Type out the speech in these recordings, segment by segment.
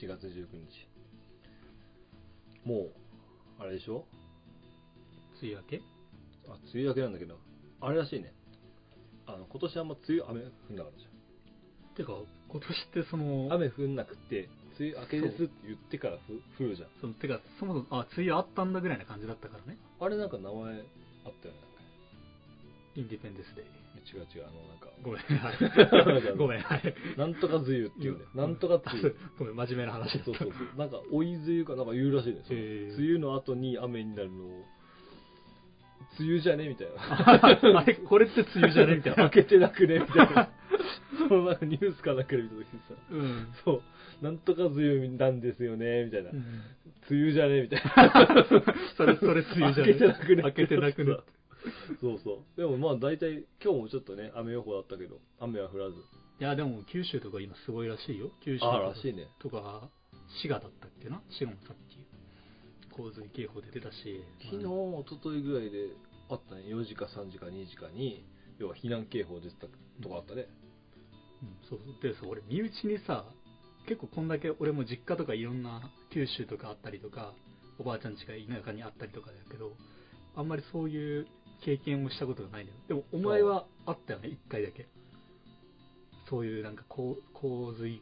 7月19日。もう、あれでしょ？梅雨明け？あ、梅雨明けなんだけど、あれらしいね。あの、今年あんま梅雨雨降んなかったじてか、今年ってその、ゃん。雨降んなくって、梅雨明けですって言ってからふ降るじゃん。そのてか、そもそも、あ、梅雨あったんだぐらいな感じだったからね。あれなんか名前あったよね。なんかインディペンデスデイ。違う違う、あの、なんか、ごめん、はい。ごめん、はい。なんとか梅雨っていうんだよ。なんとか梅雨。ごめん、真面目な話。そうそうそう。なんか、追い梅雨かなんか言うらしいです梅雨の後に雨になるのを、梅雨じゃねみたいな。あれ、これって梅雨じゃねみたいな。開けてなくねみたいな。そのなんかニュースかなんかで見た時にさ、うん。そう、なんとか梅雨なんですよね、みたいな。うん梅雨じゃねみたいな。それ、それ梅雨じゃね開けてなくね開けてなくね。そうそう。でもまあ大体、今日もちょっとね、雨予報だったけど、雨は降らず。いや、でも九州とか今すごいらしいよ。九州ああ、らしいね。とか、滋賀だったっけな？滋賀もさっき、洪水警報で出たし。昨日、一昨日ぐらいであったね、4時か3時か2時かに、要は避難警報出てたとこあったね。うん、そうそう。で、そう俺、身内にさ、結構こんだけ俺も実家とかいろんな九州とかあったりとか、おばあちゃん家が田舎にあったりとかだけど、あんまりそういう経験をしたことがない。でも、お前はあったよね、一回だけ。そういうなんか洪洪水、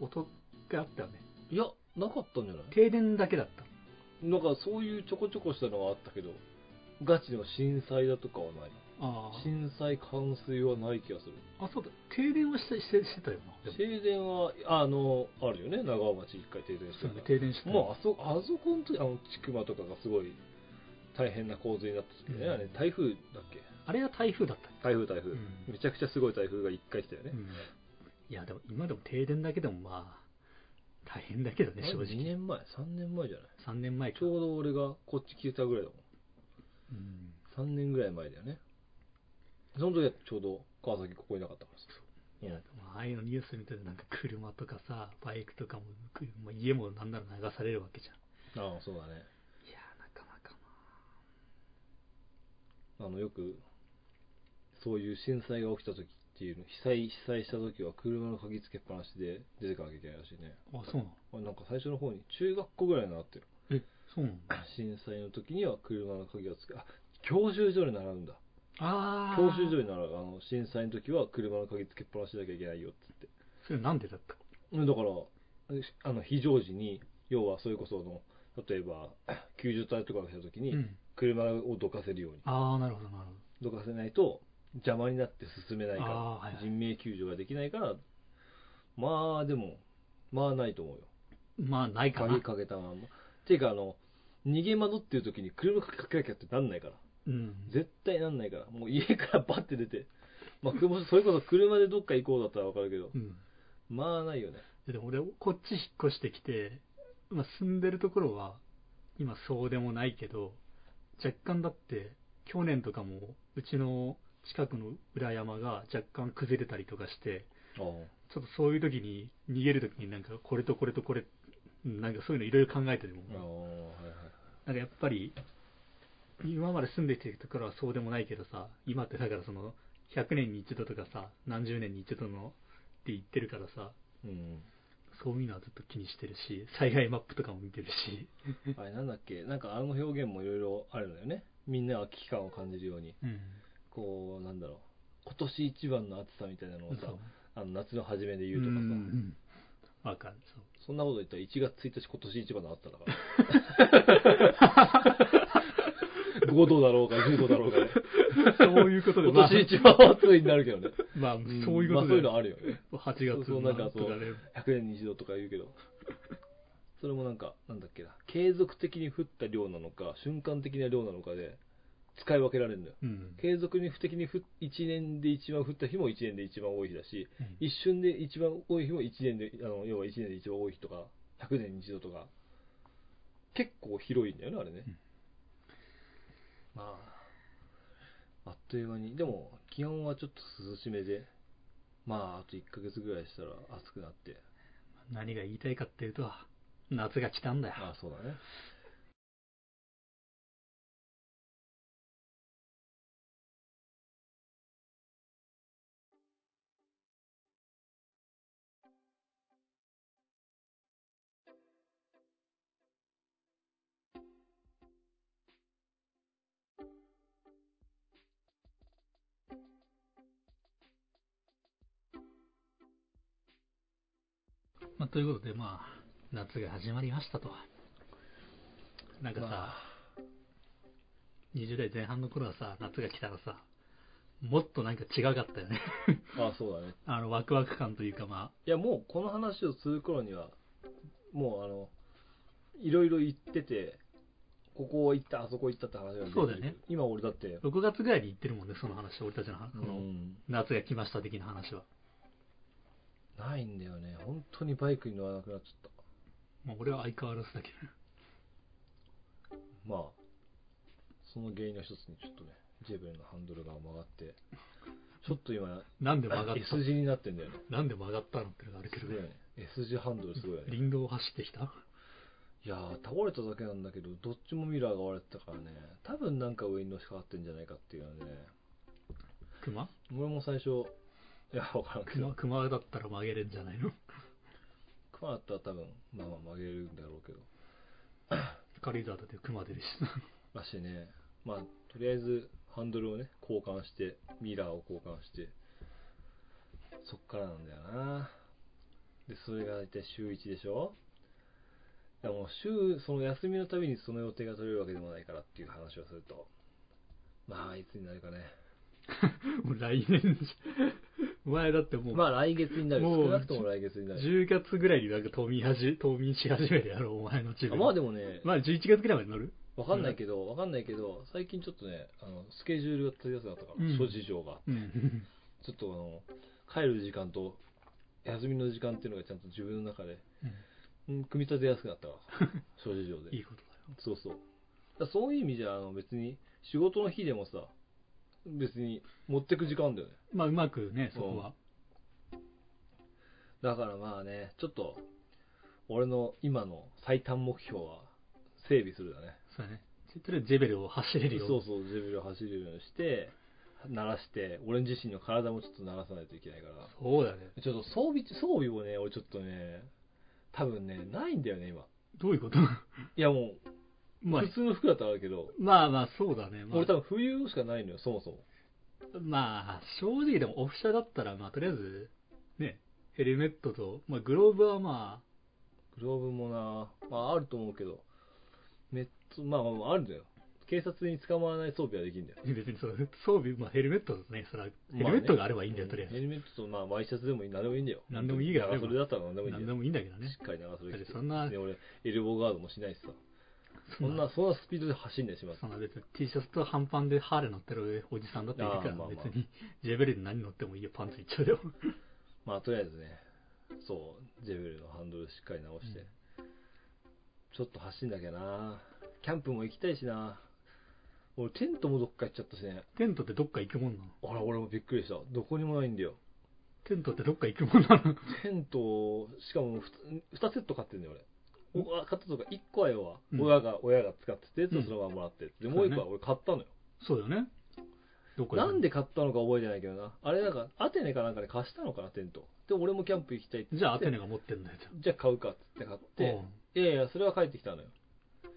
音があったよね。いや、なかったんじゃない？停電だけだった。なんかそういうちょこちょこしたのはあったけど、ガチの震災だとかはない。ああ。震災、冠水はない気がする。あ、そうだ。停電はしてしてしてたよな。停電は、あの、あるよね、長尾町一回停電してるそうだね、停電してたよもうあそ、あそこの時、あの、千曲とかがすごい大変な洪水になった時ね、うんあれ、台風だっけ？あれは台風だった台風、台風、うんめちゃくちゃすごい台風が一回来たよね。うんいや、でも今でも停電だけでもまあ、大変だけどね、正2直。年前、3年前じゃない？3年前か。ちょうど俺がこっち来てたぐらいだもうんん。3年ぐらい前だよね。その時はちょうど川崎ここいなかったからさ。いや、まあああいうのニュース見てるとなんか車とかさ、バイクとかも、くまあ、家もなんなら流されるわけじゃん。ああ、そうだね。いや、なかなかあの、よく、そういう震災が起きた時っていうの、被災、被災した時は車の鍵つけっぱなしで出てかなきゃいけないらしいね。な。あ、そうなの？あなんか最初の方に、中学校ぐらいになってる。え、そうなの？震災の時には車の鍵をつけ、あ、教習所に習うんだ。ああ。教習所に習う。あの、震災の時は車の鍵つけっぱなしなきゃいけないよっつって。それなんでだった？うんだから、あの、非常時に、要はそれこその、例えば、救助隊とかが来た時に、うん。車をどかせるように。ああ、なるほど、なるほど。どかせないと邪魔になって進めないから、あーはいはい人命救助ができないから、まあでも、まあないと思うよ。まあ、ないかな鍵。かけたまんま。ていうか、あの、逃げ惑っていう時に車かけなきゃってなんないから。うん。絶対なんないから。もう家からバッて出て。まあ、車それこそ車でどっか行こうだったらわかるけど、うん。まあないよね。でも俺、こっち引っ越してきて、まあ、住んでるところは、今そうでもないけど、若干だって、去年とかも、うちの近くの裏山が若干崩れたりとかして、あちょっとそういう時に、逃げる時になんか、これとこれとこれ、うんなんかそういうのいろいろ考えてても、あ。ああ、はいはい。なんかやっぱり、今まで住んできてるところはそうでもないけどさ、今ってだからその、100年に一度とかさ、何十年に一度のって言ってるからさ、うん。そういうのはずっと気にしてるし、災害マップとかも見てるし、あれなんだっけ？なんかあの表現もいろいろあるんだよね。みんなが危機感を感じるように。うん。こう、なんだろう。今年一番の暑さみたいなのをさあの夏の初めで言うとかさ、んわかる。そんなこと言ったら1月1日今年一番の暑さだから。5度だろうが10度だろうがね。そういうことで、今年一番暑いになるけどね。まあ、そういうことで、まあそういうのあるよね。8月そうそうなんかそうとかね、100年に一度とか言うけど。それもなんか、なんだっけな。継続的に降った量なのか、瞬間的な量なのかで、使い分けられるんだよ。うん。継続に不的に降1年で一番降った日も1年で一番多い日だし、うん一瞬で一番多い日も1年で、あの要は1年で一番多い日とか、100年に一度とか、結構広いんだよね、あれね。うんまあ、あっという間に、でも気温はちょっと涼しめで、まあ、あと1ヶ月ぐらいしたら暑くなって、何が言いたいかっていうと、夏が来たんだよ。ああ、そうだね。まあ、ということで、まあ、夏が始まりましたと。なんかさ、ま20代前半の頃はさ、夏が来たらさ、もっとなんか違かったよね。あ、あそうだね。あの、ワクワク感というか、まいや、もうこの話をする頃には、もうあの、いろいろ言ってて、ここ行った、あそこ行ったって話がそうだよね。今俺だってあ、、6月ぐらいに言ってるもんね、その話、俺たちのうん夏が来ました的な話は。ないんだよね。本当にバイクに乗らなくなっちゃっまあ、俺は相変わらずだけど。た。まあ、その原因の一つにちょっとね、ジェベルのハンドルが曲がって、ちょっと今、なんで曲がった？S 字になってんだよね。なんで曲がったのってあるけどね。S 字ハンドルすごいよね。林道を走ってきた？いやー、倒れただけなんだけど、どっちもミラーが割れてたからね、多分なんか上にのしかかってんじゃないかっていうのでね、熊？俺も最初、いや、わからんけ熊ど、熊だったら曲げれんじゃないの？熊だったら多分、まあまあ曲げれるんだろうけど、軽井沢だって熊出るし。だしね、まあ、とりあえずハンドルをね、交換して、ミラーを交換して、そっからなんだよな。で、それが大体週1でしょ？でもう週、その休みのたびにその予定が取れるわけでもないからっていう話をすると、まあ、いつになるかね。もう来年じゃ、お 前だってもう、まあ来月になる。もう少なくとも来月になる。10月ぐらいになんか冬眠はじ、冬眠し始めるやろ、お前のチーあム。まあでもね、まあ11月ぐらいまで乗る？わかんないけど、わかんないけど、最近ちょっとね、あの、スケジュールが取りやすくなったから、うん諸事情が。うん。ちょっとあの、帰る時間と、休みの時間っていうのがちゃんと自分の中で、うん、組み立てやすくなったから、諸事情で。いいことだよ。そうそう。そういう意味じゃ、あの、別に、仕事の日でもさ、別に持ってく時間だよね。まあうまくね、そこは。だからまあね、ちょっと、俺の今の最短目標は、整備するだね。そうだね。とりあえずジェベルを走れるよ。そうそう、ジェベルを走れるようにして、鳴らして、俺自身の体もちょっと鳴らさないといけないから。そうだね。ちょっと装備、装備もね、俺ちょっとね、多分ね、ないんだよね、今。どういうこと？いやもう、まあ普、通の服だったらあるけど、まあまあ、そうだね。まあ、俺多分冬しかないのよ、そもそも。まあ、正直でもオフ車だったら、まあ、とりあえず、ね、ヘルメットと、まあ、グローブはまグローブもな、まああると思うけど、メット、まあまあまああるんだよ。警察に捕まらない装備はできるんだよ。あ、別にそう、装備、まあ、ヘルメットとね、そら、ヘルメットがあればいいんだよ、とりあえず。ヘルメットと、まあ、ワイシャツでもいい、何でもいいんだよ。何でもいいからね長袖だったら何でもいいんだよ。何でもいいんだけどねし。っかり長袖着て。そんなで、俺、エルボーガードもしないしさ。そんな、そんなスピードで走んないしますそ。んな別に T シャツと半パンでハーレー乗ってるおじさんだっているから、別に、ジェベルで何乗ってもいいよ、パンツいっちゃうよ。まあ、とりあえずね、そう、ジェベルのハンドルしっかり直して、ちょっと走んなきゃな。キャンプも行きたいしな。俺、テントもどっか行っちゃったしね。テントってどっか行くもんなの？あら、俺もびっくりした。どこにもないんだよ。テントってどっか行くもんなの？テント、しかも2セット買ってんだよ、俺。おあ買ったとか、1個は要は、うん親が、親が使ってて、うんそのままもらって。で、もう1個は俺買ったのよ。そうだよね。どっか行くなんで買ったのか覚えてないけどな。あれなんか、アテネかなんかで貸したのかな、テント。で、俺もキャンプ行きたいって言って。じゃあアテネが持ってんだよ、じゃじゃあ買うかっつって買って、いやいや、それは帰ってきたのよ。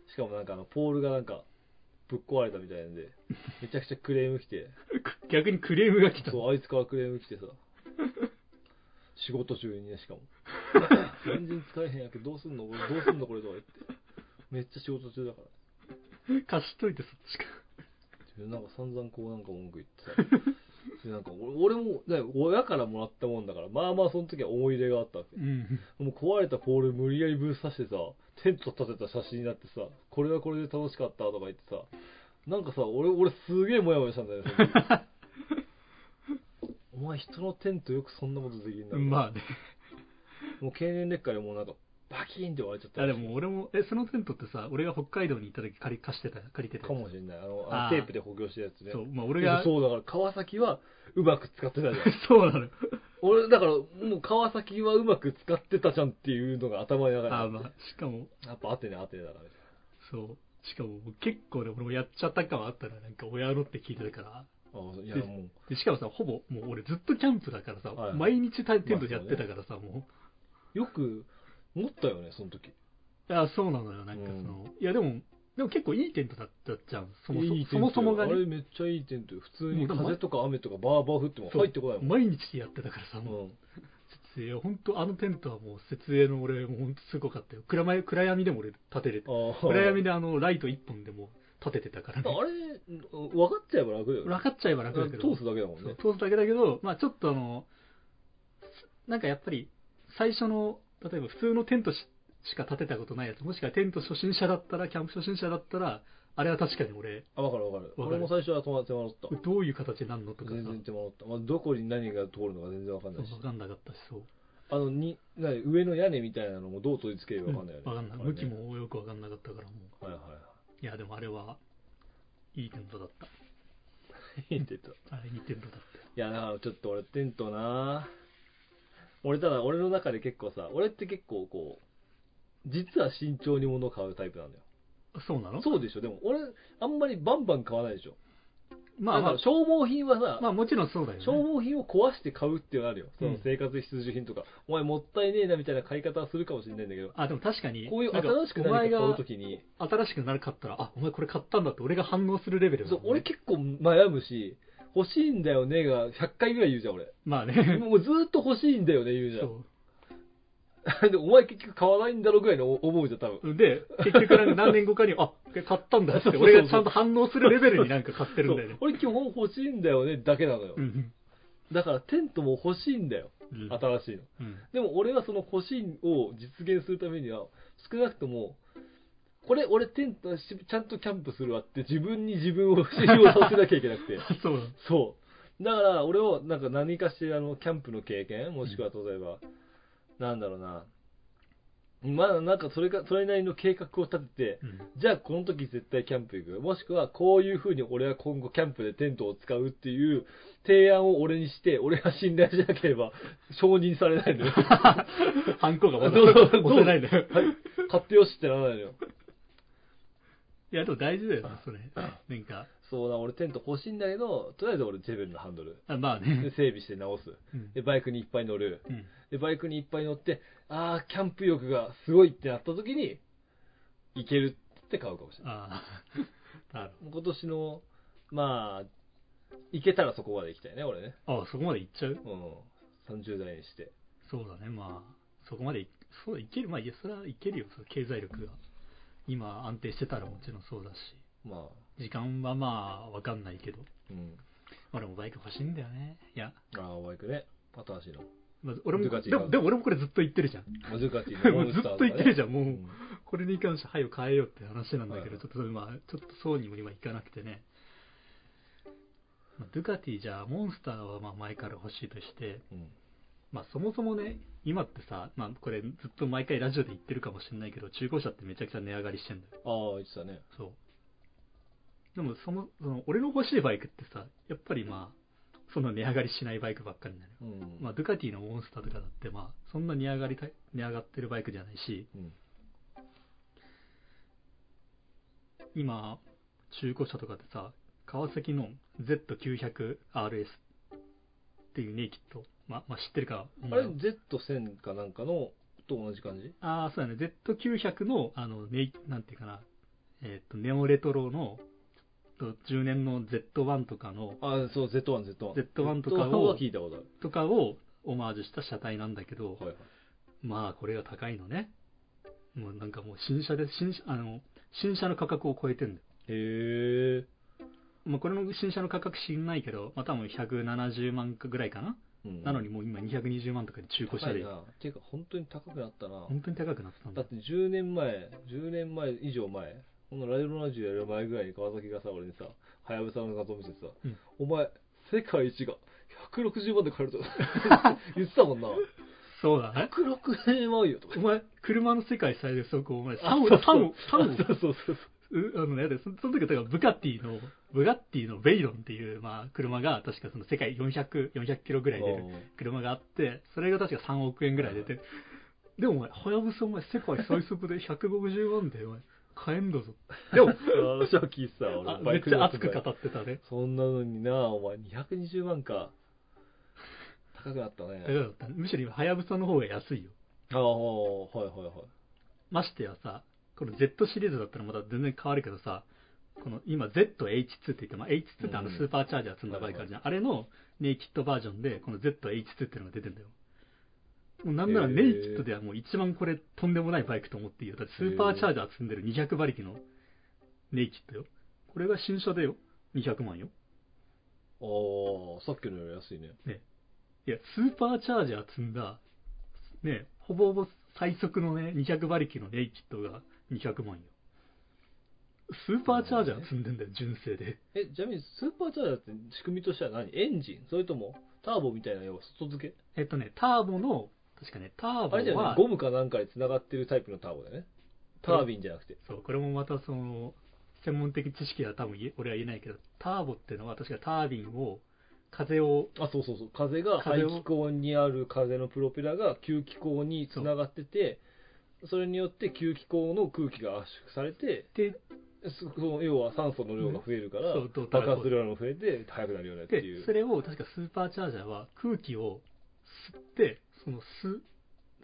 しかもなんかあの、ポールがなんか、ぶっ壊れたみたいなんで、めちゃくちゃクレーム来て、うん逆にクレームが来た。そう、あいつからクレーム来てさ、仕事中にね、しかも。全然使えへんやけど、どうすんのこれどうすんのこれとか言って。めっちゃ仕事中だから。貸しといてそっちか。でなんか散々こうなんか文句言ってさ。でなんか俺俺も、ね、親からもらったもんだから、まあまあその時は思い入れがあったわけ。うん。もう壊れたポール無理やりぶっ刺してさ、テント立てた写真になってさ、これはこれで楽しかったとか言ってさ、なんかさ、俺、俺すげえモヤモヤしたんだよね。その時 お前人のテントよくそんなことできんだまあね。もう経年劣化でもうなんか、バキーンって割れちゃったあ、でも俺も、え、そのテントってさ、俺が北海道に行った時借り貸してた、借りてたかやつもしれない。あの、あーあテープで補強してるやつね。そう、まあ俺が、そうだから、川崎はうまく使ってたじゃん。そうなのよ。俺、だから、もう川崎はうまく使ってたじゃんっていうのが頭に流れてあ、まあ、しかも、やっぱアテネアテネだからみたいそう。しかも結構ね、俺もやっちゃった感はあったら、なんか親のって聞いてたから。な。あいや、でもう、でしかもさ、ほぼ、もう俺ずっとキャンプだからさ、はい毎日テントでやってたからさ、もよく持ったよね、その時。う。いや、そうなのよ、なんかその、いやでも、でも結構いいテントだったじゃん、そもそもいいテントそもそもがあれね。めっちゃいいテントよ。普通に風とか雨とかバーバー降ってもそう入ってこないもん。毎日やってたからさ、もううん。し、本当あのテントはもう設営の俺、もう本当すごかったよ。暗闇暗闇でも俺立てれて、あ暗闇でであの、ライト一本でも立ててたからね。あれ分かっちゃえば楽だよね分かっちゃえば楽だけど。通すだけだもんねそう通すだけだけど、まあちょっとあの、なんかやっぱり、最初の、例えば普通のテントししか立てたことないやつ、もしくはテント初心者だったら、キャンプ初心者だったら、あれは確かに俺、あ分かる分かるかる俺も最初は友達もらったどういう形になるのとかさ、全然手間取った、まあ、どこに何が通るのか全然分かんないし分かんなかったし、そう。あのに何上の屋根みたいなのもどう取り付ければ分かんないよね、分かんない。あれね向きもよく分かんなかったから、もう。はいはいや、でもあれは、いいテントだった。いいって言ったあれ、いいテントだったよ。いやだからちょっと俺テントな俺ただ俺の中で結構さ俺って結構こう実は慎重に物を買うタイプなんだよ。そうなの？そうでしょ？でも俺あんまりバンバン買わないでしょ。まあまあ。消耗品はさ、まあもちろんそうだよね。消耗品を壊して買うっていうのあるよ。そのうん。生活必需品とか。お前もったいねえなみたいな買い方はするかもしれないんだけど、あ、でも確かに、こういう新しくお前何か買うがときに、新しくなるかったら、あ、お前これ買ったんだって俺が反応するレベルね。そう俺結構悩むし、欲しいんだよねが100回ぐらい言うじゃん、俺。まあね。もうずーっと欲しいんだよね言うじゃそん。でお前結局買わないんだろぐらいの思うじゃん、多分。う。で、結局なんか何年後かに、あ、買ったんだって、俺がちゃんと反応するレベルになんか買ってるんだよね。俺基本欲しいんだよねだけなのよ。うんだからテントも欲しいんだよ、うん。新しいの。うん。でも俺はその欲しいを実現するためには、少なくとも、これ俺テントしちゃんとキャンプするわって自分に自分を信用させなきゃいけなくて。そうそう。だから俺をなんか何かしらのキャンプの経験、もしくは例えば、なんだろうな。まあなんかそれか、それなりの計画を立てて、うんじゃあこの時絶対キャンプ行く。もしくはこういう風に俺は今後キャンプでテントを使うっていう提案を俺にして、俺が信頼しなければ承認されないのよ。ハンコがまだ押せないんだよ。はい。買ってよしってならないのよ。いや、でも大事だよね、それ。なんか、そうだ、俺テント欲しいんだけど、とりあえず俺ジェベルのハンドル。あまあでね。整備して直す。うんで、バイクにいっぱい乗る。うんで、バイクにいっぱい乗って、あー、キャンプ欲がすごいってなった時に、行けるって買うかもしれない。ああ。なる今年の、まあ、行けたらそこまで行きたいね、俺ね。ほど。あそこまで行っちゃう？うん。30代にして。そうだね、まあ、そこまでい、そうだ、いける、まあ、いや、それはいけるよ、その経済力が。今、安定してたらもちろんそうだし。まあ、時間はまあ、わかんないけど。うん。俺もバイク欲しいんだよね。いや、あー、バイクね。新しいの。まあ、俺も、でも、でも俺もこれずっと言ってるじゃん。マズカティのもうずっと言ってるじゃん、もう、うんこれに関して、はよ変えようって話なんだけど、はいちょっと、まあ、ちょっとそうにも今いかなくてね。まあ、ドゥカティじゃあ、モンスターはまあ前から欲しいとして、うん。まあそもそもね、今ってさ、まあこれずっと毎回ラジオで言ってるかもしれないけど、中古車ってめちゃくちゃ値上がりしてんだよ。ああ、言ってたね。そう。でもその、その俺の欲しいバイクってさ、やっぱりまあ、そんな値上がりしないバイクばっかりなのよ。うん。まあ、ドゥカティのモンスターとかだって、まあ、そんなに上がりたい値上がってるバイクじゃないし、うん。今、中古車とかでさ、川崎の Z900RS っていうネイキッド、ままあ、知ってるかあれ、Z1000 かなんかのと同じ感じ？ああ、そうだね。Z900 の、あの、ネイ、なんていうかな、えっ、と、ネオレトロの、と10年の Z1 とかの、あそう、Z1、Z1。Z1 とかを Z1 は聞いたことある。とかをオマージュした車体なんだけど、はいはい。まあ、これが高いのね。もうなんかもう新車で、新車、あの、新車の価格を超えてんだよ。へえ。まあ、これの新車の価格知んないけど、まあ、多分170万ぐらいかな。うんなのにもう今220万とかで中古車で高い、な。っていうか、本当に高くなったな。本当に高くなってたんだだっ。て10年前、10年前以上前、このライブラジオやる前ぐらいに川崎がさ、俺にさ、はやぶさの画像見せてさ、うんお前、世界一が160万で買えると 言ってたもんな。そうだね。160万よとかお。前、車の世界最大速度、お前、あ3を、そう3を、3を、そうそうそううあのね、でそその時はブガッティの、ブガッティのベイロンっていう、まあ、車が、確かその世界400、400キロぐらい出る車があって、それが確か3億円ぐらい出て、でもお前、はやぶさお前、世界最速で150万で、お前、買えんだぞ。でも、ああ、正気さ、あ俺、めっちゃ熱く語ってたね。そんなのにな、お前、220万か。高くなったね。むしろ今、はやぶさの方が安いよ。ああ、はいはいはい。ましてやさ、この Z シリーズだったらまた全然変わるけどさ、この今 ZH2 って言って、まあ、H2 ってあのうんスーパーチャージャー積んだバイクあるじゃん。あれのネイキッドバージョンで、この ZH2 っていうのが出てんだよ。もうなんならネイキッドではもう一番これとんでもないバイクと思っていいよ。だってスーパーチャージャー積んでる200馬力のネイキッドよ。これが新車でよ。200万よ。ああ、さっきのより安いね。いや、スーパーチャージャー積んだ、ね、ほぼほぼ最速のね、200馬力のネイキッドが200万よ。スーパーチャージャー積んでんだよ、純正で。え、ちなみにスーパーチャージャーって仕組みとしては何？エンジン？それともターボみたいな要は外付け？えっとね、ターボの、確かね、ターボあれじゃなゴムかなんかで繋がってるタイプのターボだよね。タービンじゃなくて。そう、これもまたその、専門的知識は多分俺は言えないけど、ターボっていうのは確かタービンを、風を、あ、そうそうそう。風が排気口にある風のプロペラが吸気口に繋がってて、それによって吸気口の空気が圧縮されて、で、その要は酸素の量が増えるから、そうどう爆発量も増えて速くなるよねっていう。でそれを確かスーパーチャージャーは空気を吸って、その吸、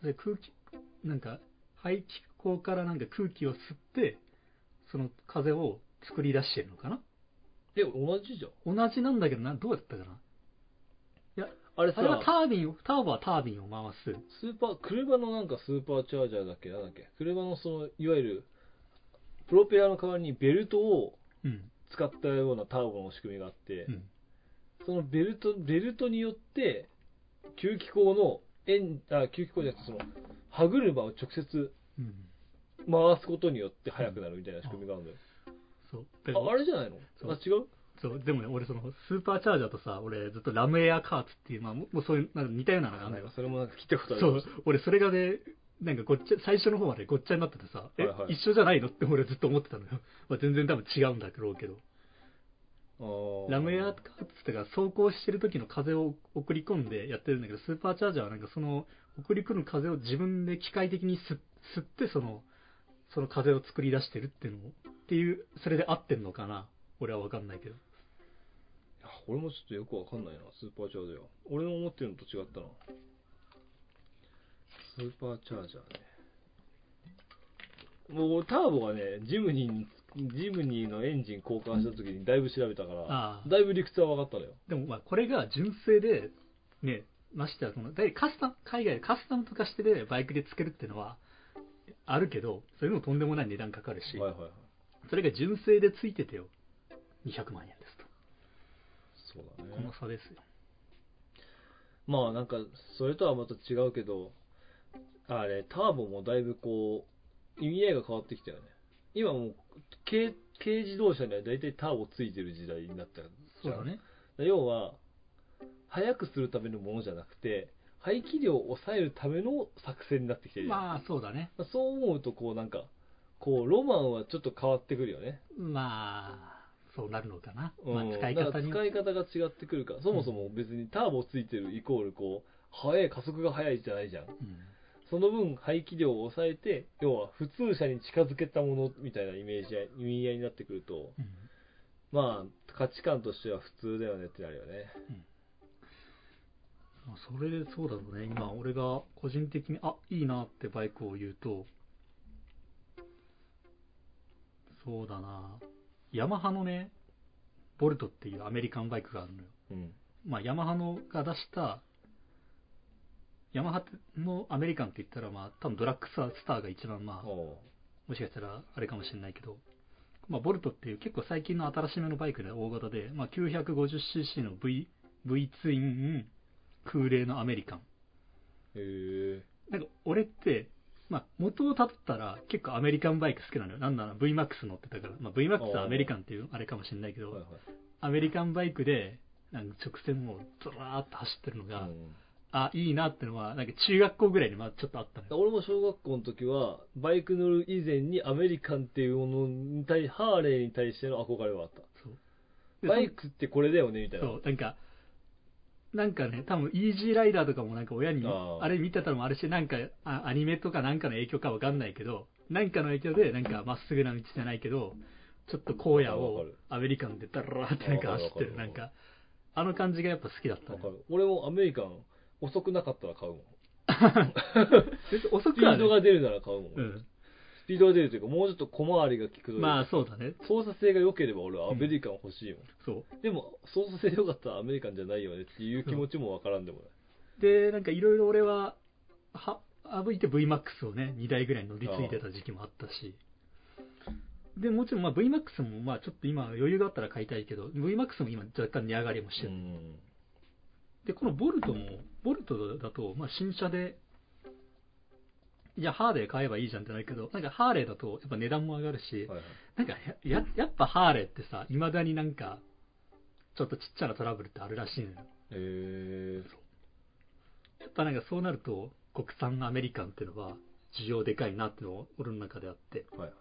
で空気、なんか排気口からなんか空気を吸って、その風を作り出してるのかな？え、同じじゃん。同じなんだけどな、どうやったかな？あれさあれはタービンを、ターボはタービンを回す。スーパー、車のなんかスーパーチャージャーだっけ？なんだっけ車のその、いわゆる、プロペラの代わりにベルトをうん。使ったようなターボの仕組みがあって、うん。そのベルト、ベルトによって、吸気口の、エンあ、吸気口じゃなくて、その、歯車を直接うん。回すことによって速くなるみたいな仕組みがあるんだよ。そう。あ、あれじゃないの？そうあ、違う？そう、でもね、俺その、スーパーチャージャーとさ、俺ずっとラムエアカーツっていう、まあ、もうそういう、なんか似たようなのがあるんだよ。それもなんか聞いたことあるそう、俺それがね、なんかごっちゃ、最初の方までごっちゃになっててさ、え、はいはい一緒じゃないの？って 俺ずっと思ってたのよ。まあ、全然多分違うんだろうけど。ラムエアカーツってか走行してる時の風を送り込んでやってるんだけど、スーパーチャージャーはなんかその送り込む風を自分で機械的に吸吸って、その、その風を作り出してるっていうのを、っていう、それで合ってんのかな？俺はわかんないけど。俺もちょっとよくわかんないな、スーパーチャージャー。俺の思ってるのと違ったな。スーパーチャージャーね。もうターボがね、ジムニーに、ジムニーのエンジン交換した時にだいぶ調べたから、だいぶ理屈は分かったのよ。でもまあこれが純正で、ね、ましてやこの、だいカスタム、海外でカスタムとかしてでバイクでつけるっていうのはあるけど、それでもとんでもない値段かかるし、はいはいはい。それが純正でついててよ、200万円ですと。そうだこのね。差ですよ。まあなんか、それとはまた違うけど、あれ、ターボもだいぶこう、意味合いが変わってきたよね。今もう、軽、軽自動車には大体ターボついてる時代になったそうだね。要は、速くするためのものじゃなくて、排気量を抑えるための作戦になってきてるまあそうだね。そう思うと、こうなんか、こう、ロマンはちょっと変わってくるよね。まあ、そうなるのかな。うんまあ使い方にら使い方が違ってくるから、そもそも別にターボついてるイコール、こう、速い、加速が速いじゃないじゃん。うんその分、排気量を抑えて、要は普通車に近づけたものみたいなイメージや、意味合いになってくると、うんまあ、価値観としては普通だよねってなるよね。まあそれでそうだろうね。今、俺が個人的に、あ、いいなってバイクを言うと、そうだな。ヤマハのね、ボルトっていうアメリカンバイクがあるのよ。うん。まあ、ヤマハのが出した、ヤマハのアメリカンって言ったら、まあ、多分ドラッグスターが一番、まあ、おもしかしたらあれかもしれないけど、まあ、ボルトっていう結構最近の新しめのバイクで大型で、まあ、950cc の V, V ツイン空冷のアメリカン。うへえ。なんか俺って、まあ、元をたどったら結構アメリカンバイク好きなのよ。なんなら VMAX 乗ってたから、まあ、VMAX はアメリカンっていうあれかもしれないけど、はいはい。アメリカンバイクでなんか直線もうずらーっと走ってるのが、うんあ、いいなってのは、なんか中学校ぐらいにまあちょっとあったのよ。俺も小学校の時は、バイク乗る以前にアメリカンっていうものに対、ハーレーに対しての憧れはあった。そうでバイクってこれだよね、みたいな。そう、なんか、なんかね、多分イージーライダーとかもなんか親に、あれ見てたのもあるし、なんかあアニメとかなんかの影響かわかんないけど、なんかの影響で、なんかまっすぐな道じゃないけど、ちょっと荒野をアメリカンでダラーってなんか走ってる、なんか、あの感じがやっぱ好きだったのわかる。俺もアメリカン、遅くなかったら買うもん。別に遅スピーくはねドが出るなら買うもん。うん。スピードが出るというか、もうちょっと小回りが効くというかまあそうだね。操作性が良ければ俺はアメリカン欲しいもん。そう。でも、操作性良かったらアメリカンじゃないよねっていう気持ちもわからんでもない。で、なんかいろいろ俺は、は省いて VMAX をね、2台ぐらい乗り継いでた時期もあったし、で、もちろんまあ VMAX もまあちょっと今余裕があったら買いたいけど、VMAX も今若干値上がりもしてる。うん。で、このボルトも、ボルトだと、まあ新車で、いや、ハーレー買えばいいじゃんってないけど、なんかハーレーだとやっぱ値段も上がるし、はいはい。なんかや、ややっぱハーレーってさ、未だになんか、ちょっとちっちゃなトラブルってあるらしいのよ。えやっぱなんかそうなると、国産アメリカンっていうのは、需要でかいなっていうのが俺の中であって。ー、はいは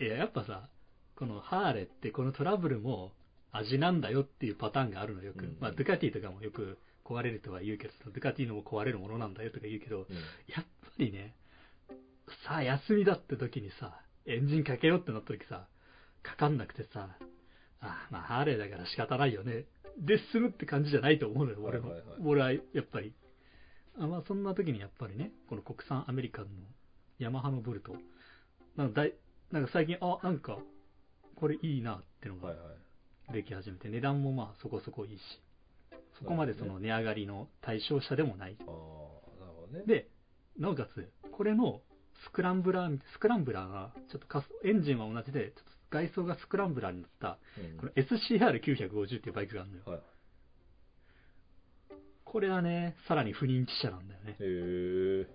い。いや、やっぱさ、このハーレーってこのトラブルも味なんだよっていうパターンがあるのよく。うんまあ、ドゥカティとかもよく壊れるとは言うけどさ、ドゥカティのも壊れるものなんだよとか言うけど、うん。やっぱりね、さあ休みだって時にさ、エンジンかけようってなった時さ、かかんなくてさ、あまあハーレーだから仕方ないよね。で済むって感じじゃないと思うのよ、俺も。はいはいはい俺はやっぱり。あまあそんな時にやっぱりね、この国産アメリカンのヤマハのボルト、なんかだいなんか最近、あ、なんか、これいいなってのがはいはい。でき始めて、値段もまあそこそこいいし、そこまでその値上がりの対象者でもない。ああ、なるほどね。で、なおかつ、これのスクランブラー、スクランブラーが、ちょっとかすエンジンは同じで、ちょっと外装がスクランブラーになった、うんこの SCR950 っていうバイクがあるのよ。はい。これはね、さらに不人気車なんだよね。へえ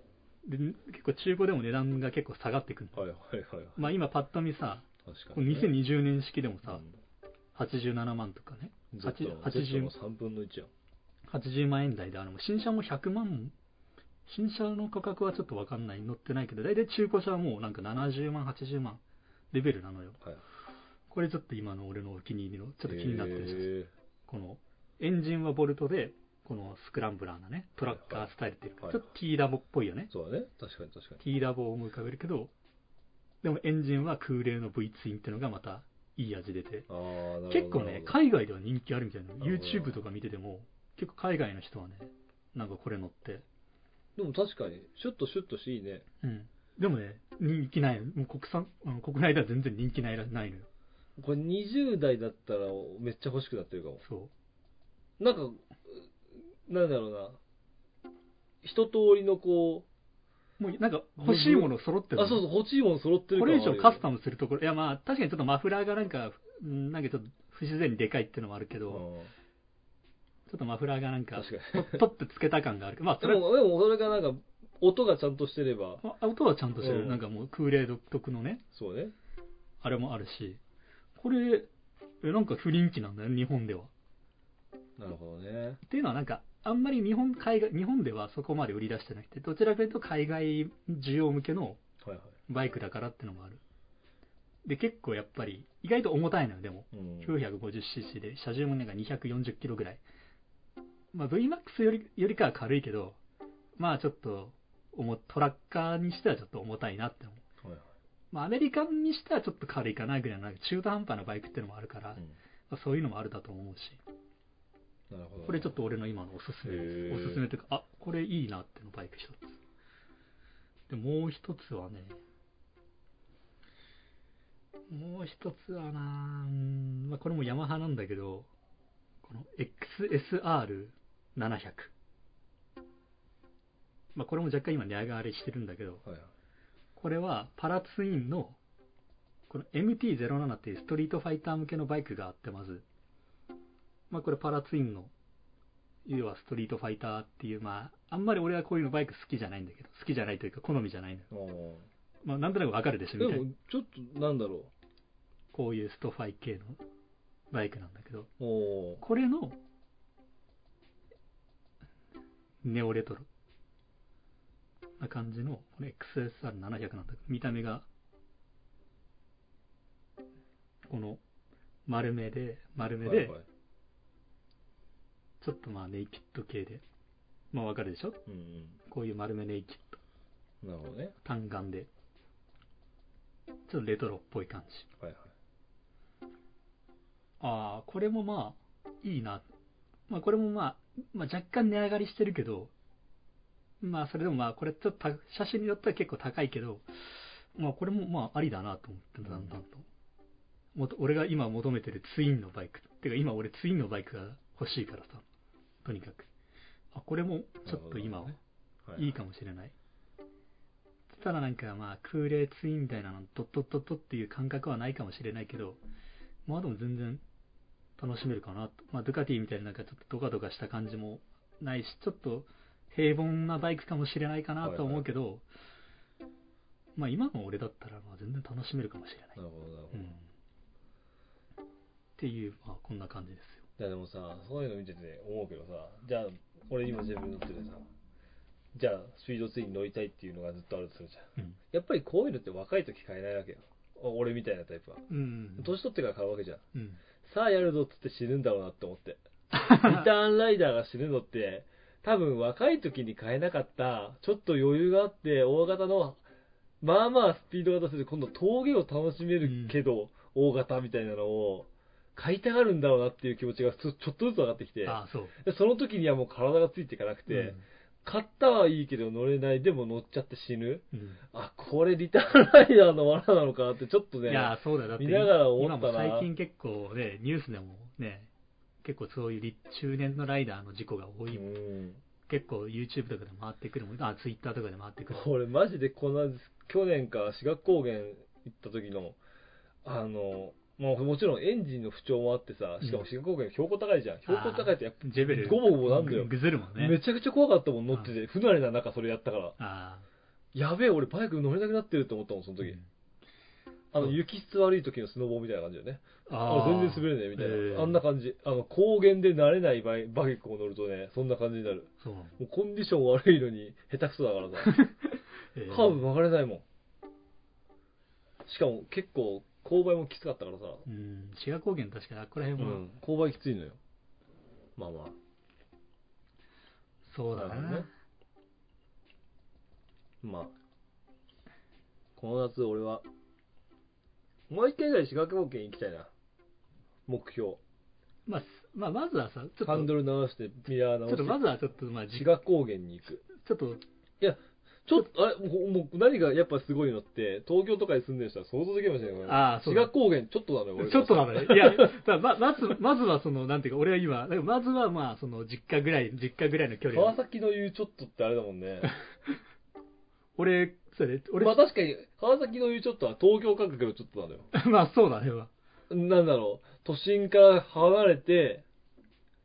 で、結構中古でも値段が結構下がってくるの。はいはいはいはい。まあ今パッと見さ、確かに、ね。2020年式でもさ、うん87万とかね、Z の Z の3分の1やん。80万円台で、あの、新車も100万、新車の価格はちょっとわかんない、載ってないけど、大体中古車はもうなんか70万、80万レベルなのよ。はい。これちょっと今の俺のお気に入りの、ちょっと気になってるんですへこの、エンジンはボルトで、このスクランブラーなね、トラッカースタイルっていうか、はいちょっと T ラボっぽいよねー。そうだね。確かに確かに。T ラボを思い浮かべるけど、でもエンジンは空冷の V ツインっていうのがまたいい味出て。結構ね、海外では人気あるみたいな。YouTube とか見てても、結構海外の人はね、なんかこれ乗って、でも確かに、シュッとシュッとしていいね。うん。でもね、人気ない。もう国産、国内では全然人気ないらないのよ。これ20代だったらめっちゃ欲しくなってるかも。そう。なんか、なんだろうな。一通りのこもうなんか欲しいもの揃ってう、るあ、そうそう、欲しいもの揃ってるこ感れ以上カスタムムするところ、いやまあ確かにちょっとマフラーがなんか、うんなんかちょっと不自然にでかいっていうのもあるけど、ちょっとマフラーがなんか。と取ってつけた感があるまあそれでも、でもそれがなんか、音がちゃんとしてれば、あ音はちゃんとしてる。うんなんかもう空冷独特のね、そうね。あれもあるし、これ、えなんか不人気なんだよ、日本では。なるほどね。っていうのはなんか、あんまり日本海外日本ではそこまで売り出してなくて、どちらかというと海外需要向けの。バイクだからってのもある。で、結構やっぱり、意外と重たいのよ、でも。うん。950cc で、車重もなんか240キロぐらい。まあ VMAX よりよりかは軽いけど、まあちょっと重、トラッカーにしてはちょっと重たいなって思う。はいはい。まあアメリカンにしてはちょっと軽いかなぐらいの、中途半端なバイクっていうのもあるから、うんまあそういうのもあるだと思うし。なるほど。これちょっと俺の今のおすすめです。おすすめというか、あ、これいいなっていうのバイク一つ。で、もう一つはね、もう一つはなうんまあ、これもヤマハなんだけど、この XSR700。まあ、これも若干今値上がりしてるんだけど、はいはい。これはパラツインのこの MT-07 っていうストリートファイター向けのバイクがあってまず、まあこれパラツインの要はストリートファイターっていうまああんまり俺はこういうのバイク好きじゃないんだけど好きじゃないというか好みじゃないのよ。おまあなんとなくわかるでしょみたいな。ーでも、ちょっと、なんだろこういうストファイ系のバイクなんだけど。これのネオレトロ。な感じのこの XSR700 なんだけど見た目がこの丸めで丸ーめでちょっとまあネイキッド系で。まあわかるでしょ？うんこういう丸めネイキッド。うん。なるほどね。単眼で。ちょっとレトロっぽい感じ。はいはい。ああこれもまあいいな。まあこれもまあ、まあ、若干値上がりしてるけどまあそれでもまあこれちょっとた写真によっては結構高いけどまあこれもまあありだなと思ってだんだ。ん。と、もっと俺が今求めてるツインのバイク。てか今俺ツインのバイクが欲しいからさ。とにかく。あこれもちょっと今は、い。いいかもしれない。ただなんかまあ空冷ツインみたいなのドッドッドッドっていう感覚はないかもしれないけど、まあでも全然楽しめるかなと。まあドゥカティみたいななんかちょっとドカドカした感じもないし、ちょっと平凡なバイクかもしれないかなとは思うけど、まあ今の俺だったらまあ全然楽しめるかもしれないな。るほど、なるほど。うん。っていう、まあこんな感じですよ。いやでもさ、そういうの見てて思うけどさ、じゃあ、俺今自分乗っててさ、じゃあ、スピードツイン乗りたいっていうのがずっとあるとするじゃん。うん。やっぱりこういうのって若い時買えないわけよ。俺みたいなタイプは。うん。年取ってから買うわけじゃん。うん。さあやるぞっつって死ぬんだろうなって思って。リターンライダーが死ぬのって、多分若い時に買えなかった、ちょっと余裕があって、大型の、まあまあスピードが出せる、今度峠を楽しめるけど、大型みたいなのを、買いたがるんだろうなっていう気持ちがちょっとずつ分かってきて、ああ、そその時にはもう体がついていかなくて、買ったはいいけど乗れない、でも乗っちゃって死ぬ。うん。うんあ、これリターンライダーの罠なのかってちょっとね、いや、そうだよ。だって、見ながら思った最近結構ね、ニュースでもね、結構そういう立中年のライダーの事故が多い。うん結構 YouTube とかで回ってくるもん、あ、Twitter とかで回ってくる。俺マジでこの去年か志賀高原行った時のあのもうもちろんエンジンの不調もあってさしかも志賀高原標高高いじゃん、標高高いとやっジェベル。ゴボゴボなんだよ。ぐずるもね。めちゃくちゃ怖かったもん乗ってて。不慣れな中それやったから。あやべえ俺バイク乗れなくなってると思ったもんそのあ。時、あの雪質悪い時のスノボーみたいな感じだよね。ああ全然滑れねえみたいな、えー。あんな感じ。あの高原で慣れないバイバイクを乗るとねそんな感じになる。そう。もうコンディション悪いのに下手くそだからさ。えー。カーブ曲がれないもん。しかも結構、勾配もきつかったからさ。うん。志賀高原確かにあっこらう辺は、ん。勾配きついのよ。まあまあ。そうだな。なるほどねまあ。この夏俺は、もう一回ぐらい滋賀高原行きたいな。目標。まあ、まあ、まずはさ、ちょっと、ハンドル直して、ミラーちょ直して。っとまずはちょっと、まあ、じ滋賀高原に行く。ちょっと、ちょっと、あれ、もう、何がやっぱすごいのって、東京とかに住んでる人は想像できるかもしれない。ああそうだ滋賀高原ちょっとなのよ、俺ちょっとなのね。いや、まままず、まずはその、なんていうか、俺は今、まずはまあ、その、実家ぐらい、実家ぐらいの距離川を崎の言うちょっとってあれだもんね。俺、それ、俺、まあ確かに、川崎の言うちょっとは東京感覚のちょっとなのよ。まあ、そうだね、まあなんだろう、都心から離れて、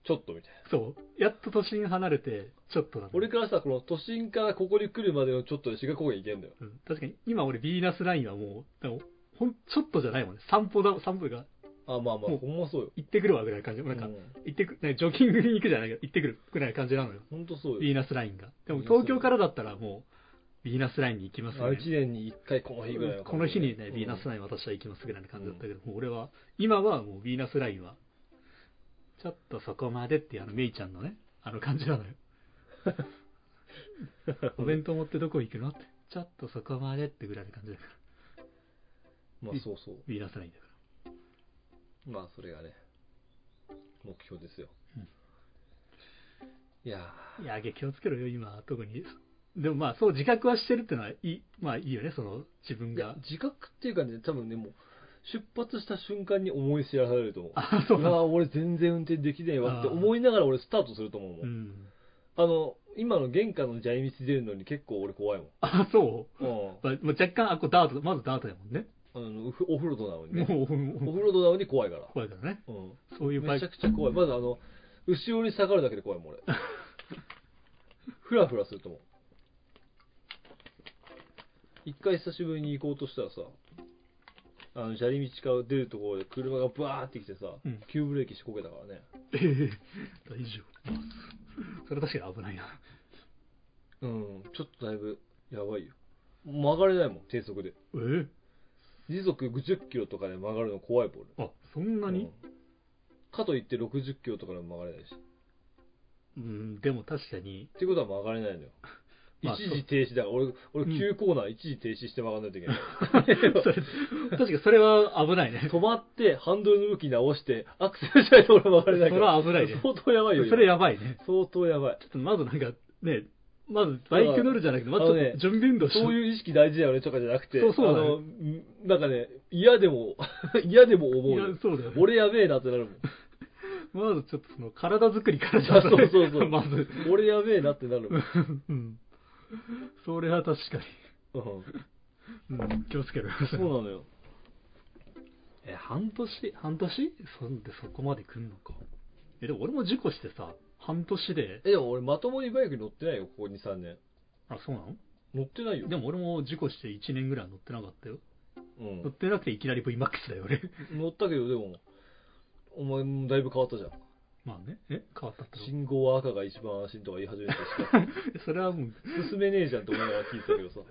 ちょっとみたいな。そう。やっと都心離れて、ちょっとだね俺からしたらこの都心からここに来るまでのちょっとで滋賀高原行けんだよ。うん確かに、今俺、ビーナスラインはもう、でもほん、ちょっとじゃないもんね。散歩だ、散歩が、あ、まあまあ、もうほんまそうよ。行ってくるわぐらいの感じ。なんか、うん行ってく、ねジョギングに行くじゃないけど、行ってくるぐらいの感じなのよ。ほんとそうよ。ビーナスラインが。でも、東京からだったらもう、ビーナスラインに行きますあね。1年に1回この日ぐらいのこの日にね、うんビーナスライン私は行きますぐらいの感じだったけど、もう俺は、今はもうビーナスラインは、ちょっとそこまでっていうあのメイちゃんのね、あの感じなのよ。お弁当持ってどこ行くのって、ちょっとそこまでってぐらいの感じだから、まあそうそう。ビーナスラインだから。まあそれがね、目標ですよ。うんいやいや、気をつけろよ、今、特に。でもまあ、そう自覚はしてるってのはいい、まあいいよね、その、自分ーいやが。自覚っていうかね、多分ね、もう、出発した瞬間に思い知らされると思う。あ、そううなのわ俺全然運転できねえわって思いながら俺スタートすると思うもん。うん。あの、今の玄関の砂利道出るのに結構俺怖いもん。あ、そううん。まあ、まあ若干、あ、これダート、まずダートやもんね。あの、オフオフロードなのにね。もう、オフもうロードなのに怖いから。怖いからね。うん。そういうバイクめちゃくちゃ怖い。まずあの、後ろに下がるだけで怖いもん俺。ふらふらすると思う。一回久しぶりに行こうとしたらさ、あの、砂利道から出るところで車がバーって来てさ、うん急ブレーキしてこけたからね。え え大丈夫。それは確かに危ないな。うん、ちょっとだいぶやばいよ。曲がれないもん、低速で。え？時速50キロとかで曲がるの怖いもん俺。あ、そんなに？うんかといって60キロとかでも曲がれないし。うん、でも確かに、ってことは曲がれないのよ。まあ一時停止だから、俺、俺うん急コーナー一時停止して曲がんないといけない。それ、確かにそれは危ないね。止まって、ハンドルの向き直して、アクセルしないと俺曲がれないから。それは危ないね相当やばいよ。それ今やばいね。相当やばい。ちょっとまずなんか、ね、まずバイク乗るじゃなくて、まずちょっあのねと準備運動しそういう意識大事だよねとかじゃなくて、そうそうあの、んなんかね、嫌でも、嫌でも思ういやよ。そうだよね。俺やべえなってなるもん。まずちょっとその体作りからじあそうそうそうまず。俺やべえなってなるもん。うん。それは確かうんに。うん、気をつけろよ。そうなのよ。え、半年？半年？そんでそこまで来んのか。え、でも俺も事故してさ、半年で、え、でも俺まともにバイク乗ってないよ、ここ2、3年。あ、そうなの？乗ってないよ。でも俺も事故して1年ぐらい乗ってなかったよ。うん乗ってなくていきなり VMAX だよ、俺。乗ったけど、でも、お前もだいぶ変わったじゃん。まあね。え？変わったってこ信号は赤が一番安心とか言い始めてしかとそれはもう、進めねえじゃんって思いながら聞いてたけどさ。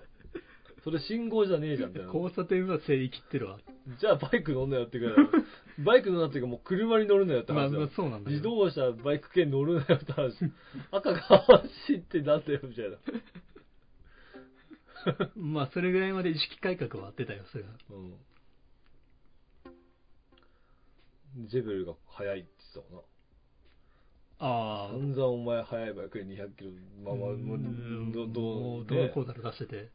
それ信号じゃねえじゃんって交差点は正義ってるわ。じゃあバイク乗んなよってくらい。バイク乗んなっていうかもう車に乗るなよってまあ、話まあ、そうなんだけ自ど。動車、バイク系乗るなよって話。赤が安心ってなんだよみたいな。まあ、それぐらいまで意識改革はあってたよ、それは。うん。ジェベルが速いって言ってたもんな。ああ。散々お前速いバイクで200キロ、まあまあ、もううんど、もどう、うドアコーダル出してて、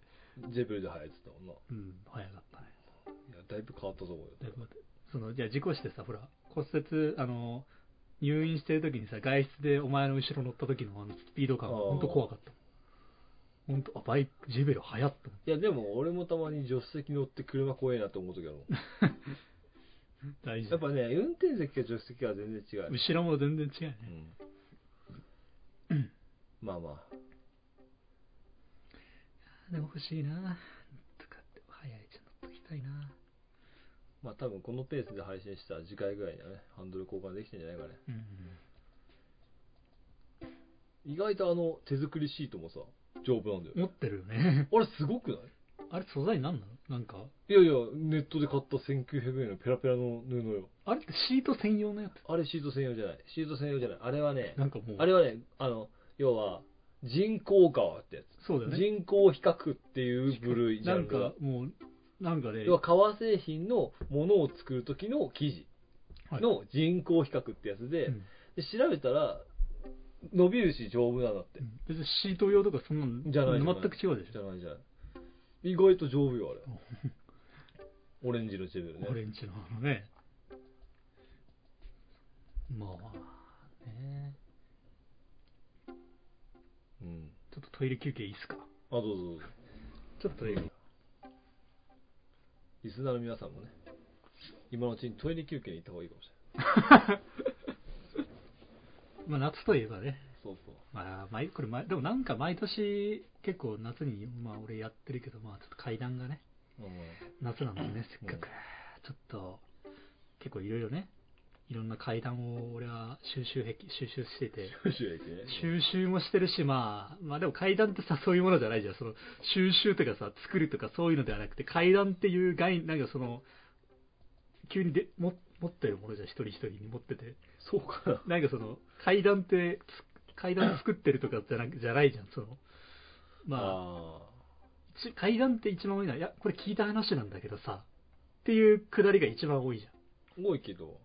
ジェベルで速いって言ってたもんな。うん、早かったね。いや、だいぶ変わったと思うよ。だその、じゃあ事故してさ、ほら、骨折、あの、入院してる時にさ、外出でお前の後ろ乗った時のあのスピード感があー本当怖かった。本当あ、バイク、ジェベル速っといや、でも俺もたまに助手席乗って車怖いなって思う時あるもん。大事。やっぱね、運転席か助手席は全然違う。後ろも全然違うよね。うん。まあまあ。でも欲しいなとかって、早いじゃ乗っときたいなまあ多分このペースで配信したら次回ぐらいにはね、ハンドル交換できてんじゃないかね。うん。意外とあの手作りシートもさ、丈夫なんだよ。持ってるよね。あれすごくない？あれ素材なんなの？なんか、いやいや、ネットで買った1900円のペラペラの布よ。あれってシート専用のやつ？あれシート専用じゃない。シート専用じゃない。あれはね、なんかもう、あれはね、あの、要は、人工革ってやつ。そうだよね。人工比較っていう部類じゃなんんか、もう、なんかね、要は革製品のものを作る時の生地はいの人工比較ってやつで,、うんで調べたら伸びるし丈夫なんだって、うん別にシート用とかそんなのじゃない全く違うでしょ。じゃないじゃない意外と丈夫よあれ。オレンジのジェベルね。オレンジのあのね。まあ、ね。うん。ちょっとトイレ休憩いいっすか？あどうぞどうぞ。ちょっとトイレ。リスナーの皆さんもね今のうちにトイレ休憩に行った方がいいかもしれない。まあ夏といえばね、そうそう。まあ、毎これ毎、でもなんか毎年結構夏に、まあ俺やってるけど、まあちょっと階段がね、うん。夏なんでね、せっかく、ちょっと、結構いろいろね、いろんな階段を俺は収集癖、収集してて、収集駅ね収集もしてるし、まあ、まあでも階段ってさ、そういうものじゃないじゃん。その、収集とかさ、作るとかそういうのではなくて、階段っていう概念、なんかその、急にでも持ってるものじゃん、一人一人に持ってて。そうかな。なんかその、階段って、つ階段作ってるとかじゃなじゃないじゃん、その。まあ、あち階段って一番多いのは、いや、これ聞いた話なんだけどさ、っていうくだりが一番多いじゃん。ー多いけど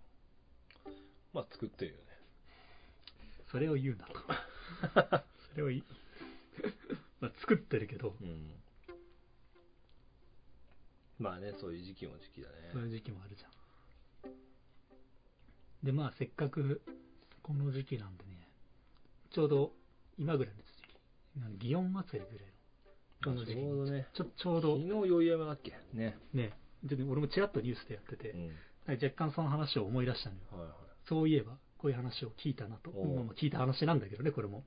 まあ作ってるよねそれを言うなと。それを言い、まあ作ってるけど、うんまあねそういう時期も時期だねそういう時期もあるじゃん。で、まあ、せっかくこの時期なんでね、ちょうど今ぐらいの時期、祇園祭りぐらいの、この時期。ちょうどね。ちょちょうど。昨、日宵山だっけ？ね。ね、で俺もちらっとニュースでやってて、うん。若干その話を思い出したのよ。はいはい。そういえば、こういう話を聞いたなと。まあまあ聞いた話なんだけどね、これも。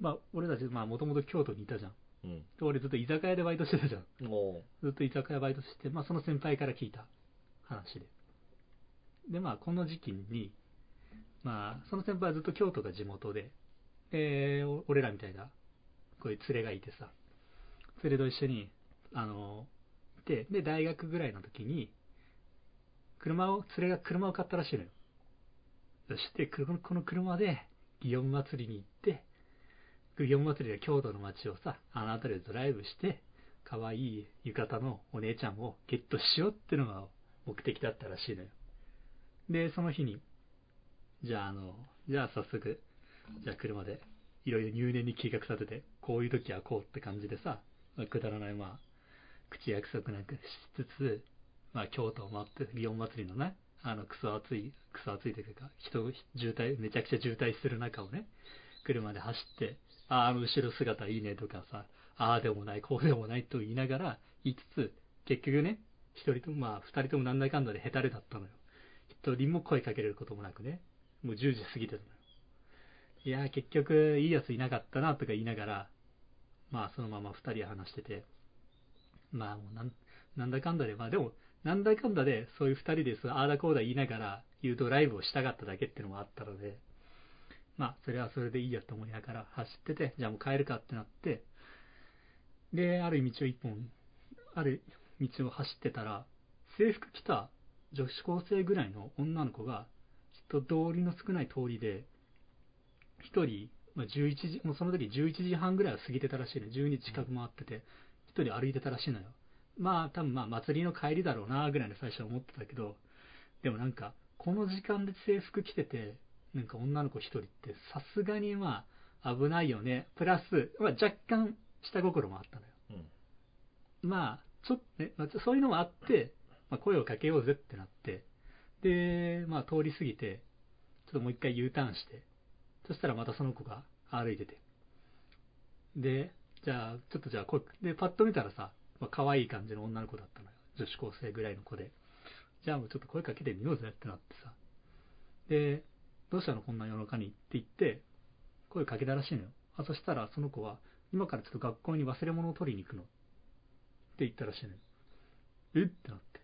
まあ、俺たち、まあ、もともと京都にいたじゃん。うん。で俺ずっと居酒屋でバイトしてたじゃん。もずっと居酒屋バイトして、まあ、その先輩から聞いた話で。で、まあ、この時期に、まあ、その先輩はずっと京都が地元で、で、お俺らみたいな、こういう連れがいてさ、連れと一緒に、あの、いて、で、大学ぐらいの時に、車を、連れが車を買ったらしいのよ。そして、この車で、祇園祭りに行って、祇園祭りで京都の街をさ、あの辺りでドライブして、可愛い浴衣のお姉ちゃんをゲットしようってのが目的だったらしいのよ。で、その日に、じゃああの、じゃあ早速、じゃあ車で、いろいろ入念に計画立てて、こういう時はこうって感じでさ、まあくだらないまあ、口約束なんかしつつ、まあ京都を回って、祇園祭りのね、あの、クソ暑い、クソ暑いというか、人、渋滞、めちゃくちゃ渋滞する中をね、車で走って、ああ、あの後ろ姿いいねとかさ、ああでもない、こうでもないと言いながら言いつつ、結局ね、一人とも、まあ二人ともなんだかんだでヘタレだったのよ。一人も声かけれることもなくね、もう10時過ぎてた。いやー結局いいやついなかったなとか言いながら、まあそのまま二人で話してて、まあもうなんなんだかんだで、まあでも、なんだかんだでそういう二人でそうああだこうだ言いながら言うドライブをしたかっただけっていうのもあったので、まあそれはそれでいいやと思いながら走ってて、じゃあもう帰るかってなって、で、ある道を一本、ある道を走ってたら、制服着た女子高生ぐらいの女の子が、人通りの少ない通りで、一人、まあ、11時、もうその時11時半ぐらいは過ぎてたらしいの。12時近く回ってて、一人歩いてたらしいのよ。まあ、多分まあ、祭りの帰りだろうな、ぐらいの最初は思ってたけど、でもなんか、この時間で制服着てて、なんか女の子一人って、さすがにまあ、危ないよね。プラス、まあ、若干、下心もあったのよ。うん。まあ、ちょっとね、まあ、そういうのもあって、まあ、声をかけようぜってなって、で、まあ、通り過ぎて、ちょっともう一回 U ターンして、そしたらまたその子が歩いてて、で、じゃあ、ちょっとじゃあ声、で、パッと見たらさ、まあ、可愛い感じの女の子だったのよ。女子高生ぐらいの子で。じゃあもうちょっと声かけてみようぜってなってさ。で、どうしたのこんな夜中にって言って、声かけたらしいのよ。あ、そしたらその子は、今からちょっと学校に忘れ物を取りに行くの。って言ったらしいのよ。え？ってなって。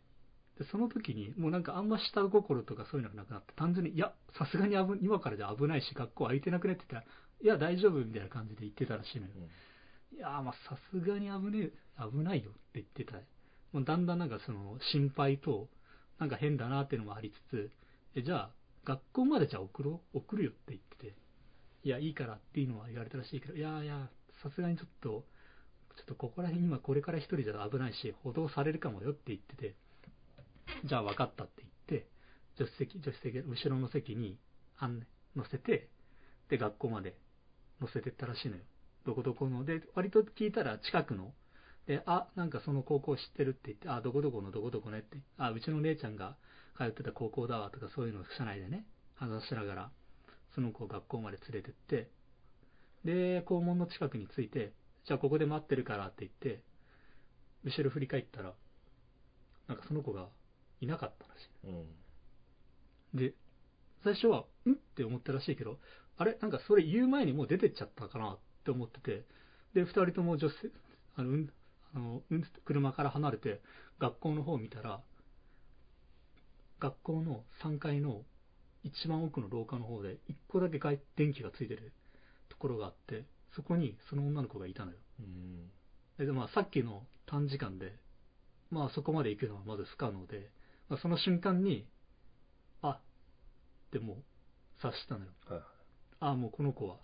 で、その時に、もうなんかあんま下心とかそういうのがなくなって、単純に、いや、さすがに危今からじゃ危ないし、学校空いてなくねって言ったら、いや、大丈夫みたいな感じで言ってたらしいのよ。いやー、まあ、さすがに危ねえ、危ないよって言ってた。もうだんだんなんかその、心配と、なんか変だなっていうのもありつつ、え、じゃあ、学校までじゃあ送ろう送るよって言ってて、いや、いいからっていうのは言われたらしいけど、いやいや、さすがにちょっと、ちょっとここら辺今これから一人じゃ危ないし、補導されるかもよって言ってて、じゃあ分かったって言って、助手席、助手席、後ろの席に、案内、乗せて、で、学校まで乗せてったらしいのよ。どこどこの。で、割と聞いたら近くの。で、あ、なんかその高校知ってるって言って、あ、どこどこのどこどこねって。あ、うちの姉ちゃんが通ってた高校だわとかそういうのを社内でね、話しながら、その子を学校まで連れてって、で、校門の近くに着いて、じゃあここで待ってるからって言って、後ろ振り返ったら、なんかその子がいなかったらしい。うん。で、最初は、んって思ったらしいけど、あれ？なんかそれ言う前にもう出てっちゃったかなって思ってて、で、二人とも女性、あの、うん、あの、うん、車から離れて、学校の方を見たら、学校の3階の一番奥の廊下の方で、一個だけ外電気がついてるところがあって、そこにその女の子がいたのよ。うん。で、まあさっきの短時間で、まあそこまで行くのはまず不可能で、まあ、その瞬間に、あ、でもう察したのよ。はい。あ、もうこの子は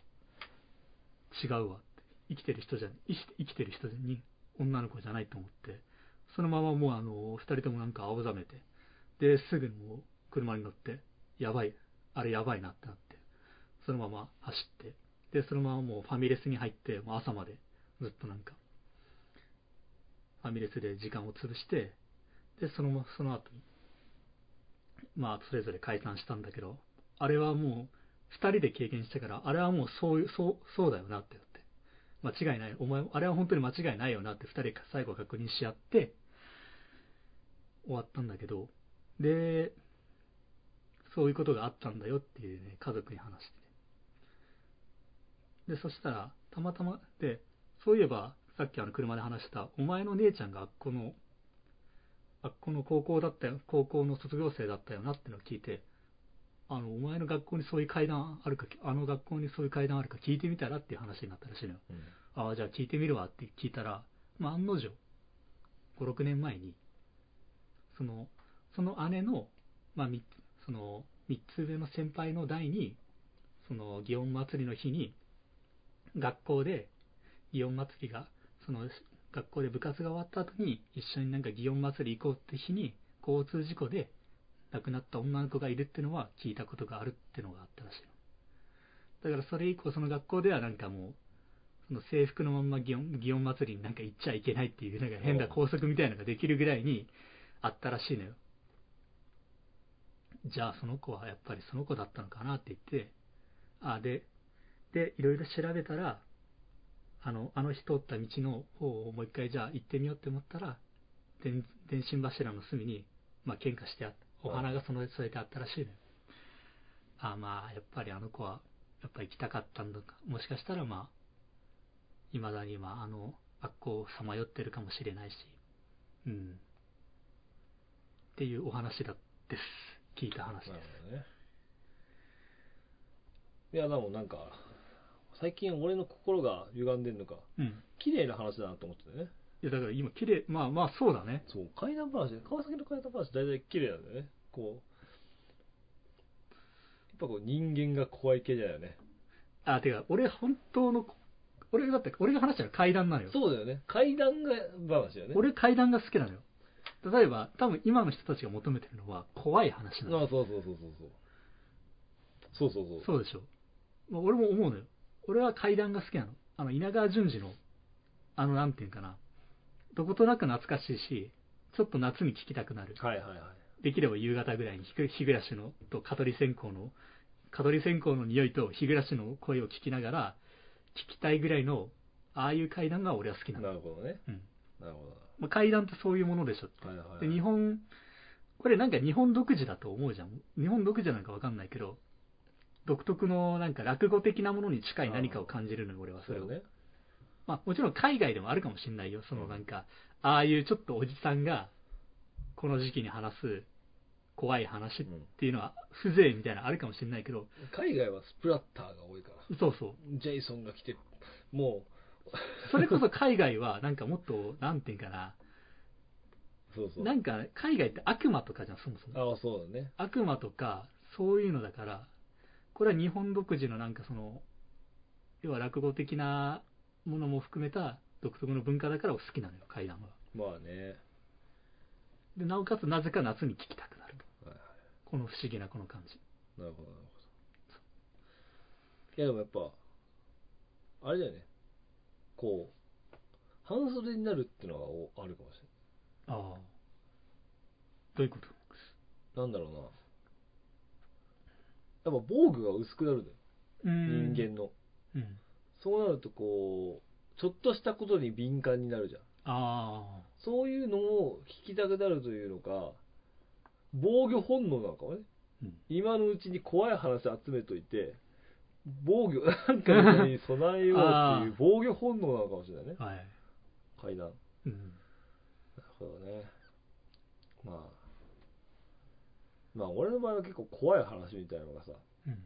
違うわって。生きてる人じゃ、生き生きてる人に女の子じゃないと思って、そのままもうあの、二人ともなんか青ざめて、で、すぐにもう車に乗って、やばい、あれやばいなってなって、そのまま走って、で、そのままもうファミレスに入って、もう朝までずっとなんか、ファミレスで時間を潰して、で、そのま、その後に、まあ、それぞれ解散したんだけど、あれはもう、二人で経験したから、あれはもうそういう、そう、そうだよなって言って。間違いない。お前、あれは本当に間違いないよなって二人最後確認し合って、終わったんだけど、で、そういうことがあったんだよっていうね、家族に話して。で、そしたら、たまたま、で、そういえば、さっきあの車で話した、お前の姉ちゃんがこの、あっこの高校だったよ、高校の卒業生だったよなってのを聞いて、あの、お前の学校にそういう階段あるか、あの学校にそういう階段あるか聞いてみたらっていう話になったらしいのよ。うん。ああ、じゃあ聞いてみるわって聞いたら、まあ、案の定、5、6年前に、その、その姉の、まあ、みその、3つ上の先輩の代に、その、祇園祭りの日に、学校で、祇園祭りが、その、学校で部活が終わった後に、一緒になんか祇園祭り行こうって日に、交通事故で亡くなった女の子がいるってのは聞いたことがあるってのがあったらしいの。だからそれ以降、その学校ではなんかもう、その制服のまんま祇園祇園祭りになんか行っちゃいけないっていう、なんか変な校則みたいなのができるぐらいにあったらしいのよ。じゃあその子はやっぱりその子だったのかなって言って、あ、で、で、いろいろ調べたら、あの、あの日通った道の方をもう一回じゃあ行ってみようって思ったら、電電信柱の隅に、まあ、献花してあった。お花がその添えてあったらしいのよ。ああ、まあ、やっぱりあの子は、やっぱ行きたかったんだか。もしかしたらまあ、未だにまあ、あの、あっこをさまよってるかもしれないし、うん。っていうお話だです。聞いた話です。ね。いや、でもなんか、最近俺の心が歪んでんのか、うん。綺麗な話だなと思ってたよね。いや、だから今、綺麗、まあまあ、そうだね。そう、怪談話、川崎の怪談話、大体綺麗なんだよね。こう、やっぱこう人間が怖い系だよね。あ、てか、俺、本当の、俺だって、俺が話したら階段なのよ。そうだよね。怪談が話だよね。俺、階段が好きなのよ。例えば、多分今の人たちが求めてるのは、怖い話なの。ああ、そうそうそうそうそう。そうそうそう。そうでしょ。まあ俺も思うのよ。俺は階段が好きなの？あの、稲川淳二の、あの、なんていうかな、どことなく懐かしいし、ちょっと夏に聴きたくなる。はいはいはい。できれば夕方ぐらいに日暮らしのと蚊取り線香の蚊取り線香の匂いと日暮らしの声を聞きながら聞きたいぐらいのああいう階段が俺は好きなの、なるほどね。うんなるほまあ、階段ってそういうものでしょって、ど。はいはいはい。で日本これなんか日本独自だと思うじゃん日本独自なんかわかんないけど独特のなんか落語的なものに近い何かを感じるのよ俺はそれを、ね。まあ、もちろん海外でもあるかもしれないよそのなんかああいうちょっとおじさんがこの時期に話す怖い話っうんていうのは風情みたいなのあるかもしれないけど、海外はスプラッターが多いから。そうそう。ジェイソンが来て、もそれこそ海外はなんかもっと、なんていうかな、う、そうそう。なんか海外って悪魔とかじゃん、そもそも。ああ、そうだね。悪魔とか、そういうのだから、これは日本独自のなんかその、要は落語的なものも含めた独特の文化だから好きなのよ、怪談は。まあね。で、なおかつなぜか夏に聞きたくなると。はいはこの不思議なこの感じ。い。なるほど、なるほど。いや、でもやっぱ、あれだよね。こう、半袖になるっていうのがおあるかもしああ。どういうこと？れない。なんだろうな。やっぱ防具が薄くなるんだよ。うん人間の。うん。そうなるとこう、ちょっとしたことに敏感になるじゃん。あそういうのを聞きたくなるというのか、防御本能なのかもね。あ。うん。今のうちに怖い話集めといて、防御、なんかに備えようっていう防御本能なのかもしれないね。はい。階段。なうん。るほどね。まあ。まあ、俺の場合は結構怖い話みたいなのがさ、うん。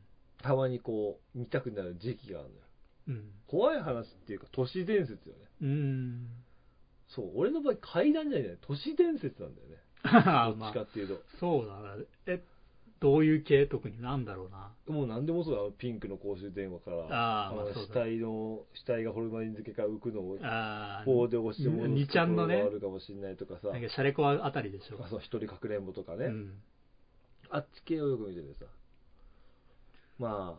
たまにこう、見たくなる時期があるのよ。うん。怖い話っていうか、都市伝説よね。うん。そう、俺の場合階段じゃない、都市伝説なんだよね。どっあまあちかっていうと。そうだな。え、どういう系？特になんだろうな。もう何でもそうだ、あのピンクの公衆電話から、のあーまあ死体の、死体がホルマリン漬けから浮くのをああ。棒で押して戻すにちゃんのねところがあるかもしれないとかさ、なんかシャレコアあたりでしょ。あそう一人かくれんぼとかね、うん。あっち系をよく見ててさ、ま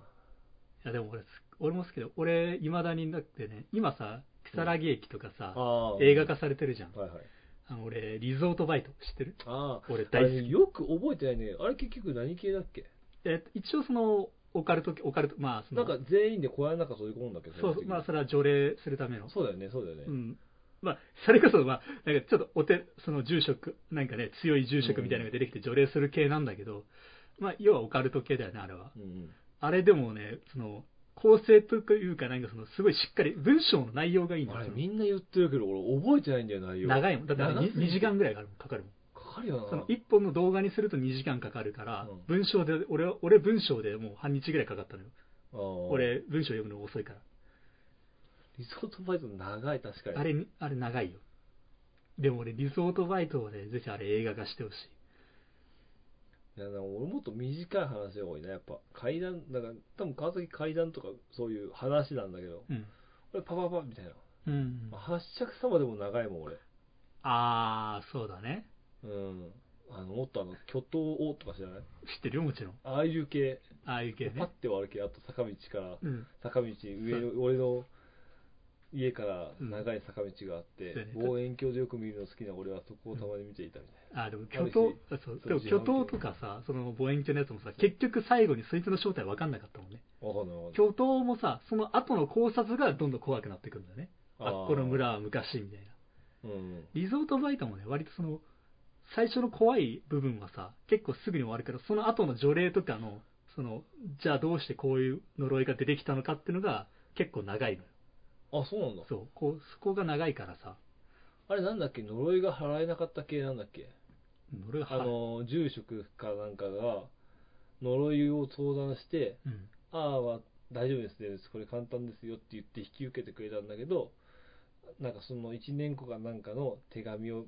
いやでも俺、俺も好きだよ。俺、いまだにだってね、今さ、木更木駅とかさあ、、あー映画化されてるじゃん。はいはい。あの俺、リゾートバイト知ってる？ああ、俺あ大好き。れよく覚えてないね。あれ結局何系だっけ？え一応その、オカルト、オカルト、まあその、なんか全員で小屋の中閉じ込むんだけど、そうまあそれは除霊するための。そうだよね、そうだよね。うん。まあ、それこそ、まあ、なんかちょっとお手、その住職、なんかね、強い住職みたいなのが出てきて除霊する系なんだけど、まあ、要はオカルト系だよね、あれは。うんうん。あれでもね、その、構成というか、なんかその、すごいしっかり、文章の内容がいいんだよあれみんな言ってるけど、俺覚えてないんだよ、内容。長いもん。だって長すぎて 2, 時間ぐらいかかるもん。かかるよな。その1本の動画にすると2時間かかるから、うん文章で、俺は、俺文章でもう半日ぐらいかかったのよ。俺、文章読むの遅いから。リゾートバイト長い、確かに。あれ、あれ長いよ。でも俺、リゾートバイトをね、ぜひあれ映画化してほしい。いや、なんか俺もっと短い話が多いな、やっぱ。階段、だから、多分川崎階段とかそういう話なんだけど、うん。俺パパパみたいな。うん。まあ八尺様でも長いもん、俺。あー、そうだね。うん。あの、もっとあの、巨頭をとか知らない？知ってるよ、もちろん。ああいう系、ああいう系ね。パッて割る系、あと坂道から、うん。坂道、上の、俺の、家から長い坂道があって、うん望遠鏡でよく見るの好きな俺はそこをたまに見ていたみたいあでも巨頭そう。でも巨頭とかさその望遠鏡のやつもさ結局最後にそいつの正体分かんなかったもんね。巨頭もさその後の考察がどんどん怖くなってくるんだよね。あっこの村は昔みたいな。うん。リゾートバイトもね割とその最初の怖い部分はさ結構すぐに終わるけどその後の除霊とかのそのじゃあどうしてこういう呪いが出てきたのかっていうのが結構長いのよあ、そうなんだ。そうこうそこが長いからさ。あれなんだっけ？呪いが払えなかった系なんだっけ？呪いはあの、住職かなんかが呪いを相談して、うん。ああ、まあ、大丈夫ですね、これ簡単ですよって言って引き受けてくれたんだけど、なんかその1年後かなんかの手紙を、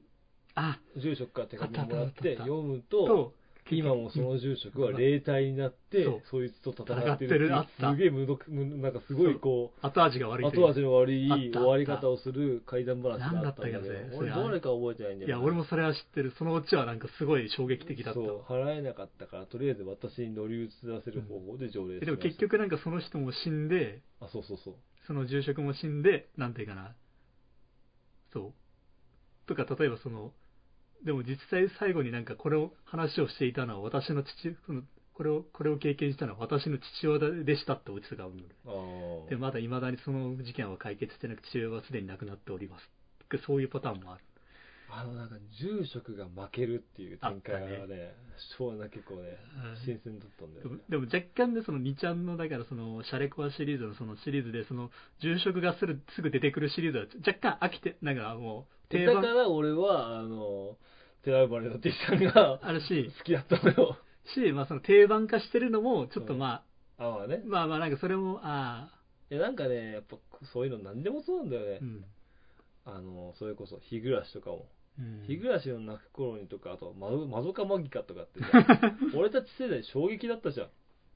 あ住職から手紙をもらっあったあったあったて読むと、と今もその住職は霊体になってそう、そいつと戦って戦ってるった。すげえ無毒、むなんかすごいこう、後味が悪い後味の悪い終わり方をする怪談話があったんだけど俺どれか覚えてないんだよいや俺もそれは知ってる。そのオチはなんかすごい衝撃的だったそう、払えなかったから、とりあえず私に乗り移らせる方法で条例しましたでも結、局なんかその人も死んであ、そうそうそう。その住職も死んでなんていうかな。そう。とか例えばそのでも実際最後になんかこれを話をしていたのは私の父これをこれを経験したのは私の父親でしたってオチがあるのああ。でまだ未だにその事件は解決してなく父親はすでに亡くなっておりますそういうパターンもあるあのなんか住職が負けるっていう展開があっね、そうな結構ねうん、新鮮だったんだよね。でもでも若干でその2ちゃんのだからそのシャレコアシリーズのそのシリーズでその住職がすぐすぐ出てくるシリーズは若干飽きてなんかもう定番だから俺は、あの、寺生まれの T さんが あるし好きだったのよ。し、まあ、その定番化してるのもちょっとまあまあねあ、。まあまあなんかそれもああいやなんかね、やっぱそういうの何でもそうなんだよねう。ん、あの、それこそ日暮らしとかも。うん、日暮らしの泣く頃にとか、あと、まど、まどかマギカとかってさ 俺たち世代衝撃だったじゃん。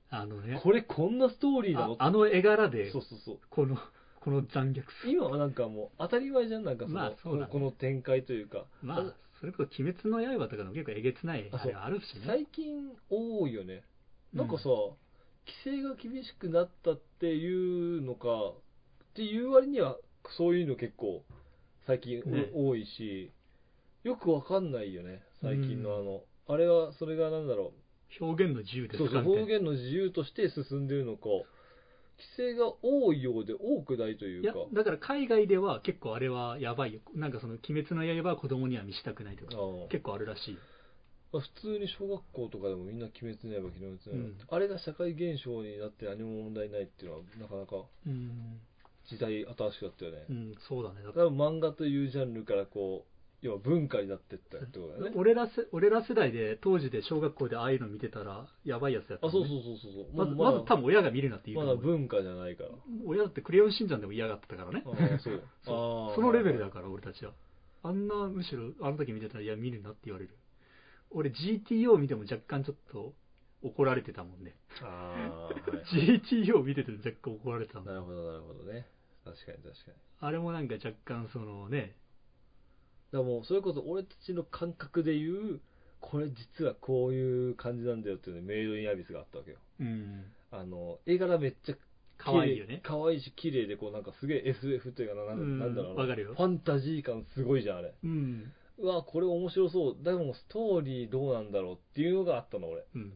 あのね。これこんなストーリーなの？ああの絵柄でそうそうそう。このこの残虐。さ今はなんかもう当たり前じゃん、なんかその、まあそね。この展開というか。まあそれこそ「鬼滅の刃」とかの結構えげつないあれあるしね。最近多いよね。なんかさ、う規制が厳しくなったっていうのか、っていう割には、そういうの結構、最近おね多いし、よくわかんないよね、最近のうん。あの、あれは、それがなんだろ表現の自由う、ですそうそう、表現の自由として進んでるのか、規制が多いようで多くないといいうやか、だから海外では結構あれはやばいよ。なんかその「鬼滅の刃」は子供には見せたくないとか結構あるらしいよ。まあ普通に小学校とかでもみんな鬼滅の刃、鬼滅の刃、うん。あれが社会現象になって何も問題ないっていうのは、なかなかうん、時代新しかったよね。うん、そうだね。だ多分漫画というジャンルからこう、要は文化になってったってことだよね。俺らせ俺ら世代で当時で小学校でああいうの見てたらやばいやつやったあ、ね、そうそうそうそうそう。まずままず多分親が見るなって言うまだ文化じゃないから。親だってクレヨンしんちゃんでも嫌がってたからねああ、そう。そあそのレベルだから俺たちはあんなむしろあの時見てたらいや見るなって言われる俺 GTO 見ても若干ちょっと怒られてたもんねああ、はい。GTO 見てて若干怒られてたもんなるほど、なるほどね。確かに確かに。あれもなんか若干そのねだもう、それこそ俺たちの感覚で言う、これ実はこういう感じなんだよっていうね、メイドインアビスがあったわけよ。うんあの、絵柄めっちゃ可愛いよね可愛いし、綺麗で、こうなんかすげえ SF というかな、なんうんなんだろうな。わかるよファンタジー感すごいじゃん、あれ。うんうわ、これ面白そう。でもストーリーどうなんだろうっていうのがあったの、俺。うん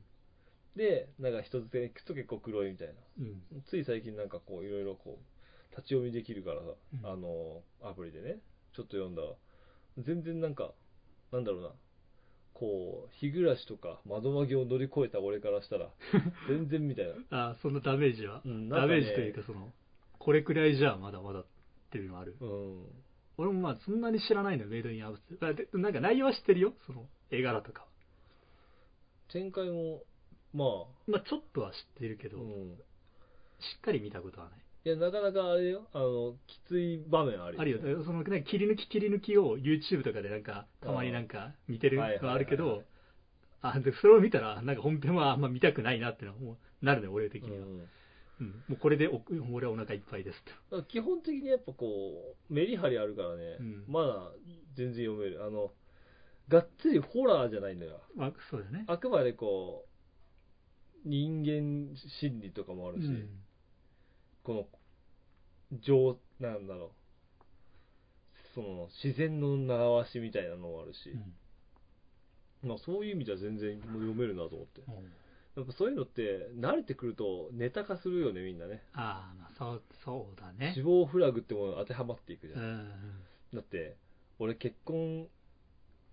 で、なんか一つで行くと結構黒いみたいな。うんつい最近なんかこう、いろいろこう、立ち読みできるからさ、うんあの、アプリでね、ちょっと読んだら、全然なんか、なんだろうな、こう、日暮らしとか窓紛を乗り越えた俺からしたら、全然みたいな。あそのダメージは、うんなんかねダメージというかそのこれくらいじゃまだまだっていうのはある。うん。俺もまあそんなに知らないのよメイドインアブス。あでなんか内容は知ってるよその絵柄とか展開も、まあ、まあちょっとは知ってるけど、うん。しっかり見たことはないいや、なかなかあれよ、あの、きつい場面あるあるよ。そのね切り抜き切り抜きを YouTube とかでなんかたまになんか見てるのはあるけどあでそれを見たらなんか本編はあんま見たくないなってのはもうなるね俺的には、うんうん。もうこれでお俺はお腹いっぱいですと。基本的にやっぱこう、メリハリあるからね、うん。まだ全然読める。あの、がっつりホラーじゃないんだよ。まあそうだね。あくまでこう、人間心理とかもあるし、うんこの、情、なんだろうその自然の習わしみたいなのもあるしう、んまあ、そういう意味では全然読めるなと思ってうんやっぱそういうのって慣れてくるとネタ化するよねみんなねああまあそうそうだね死亡フラグってもの当てはまっていくじゃ、うんだって俺結婚、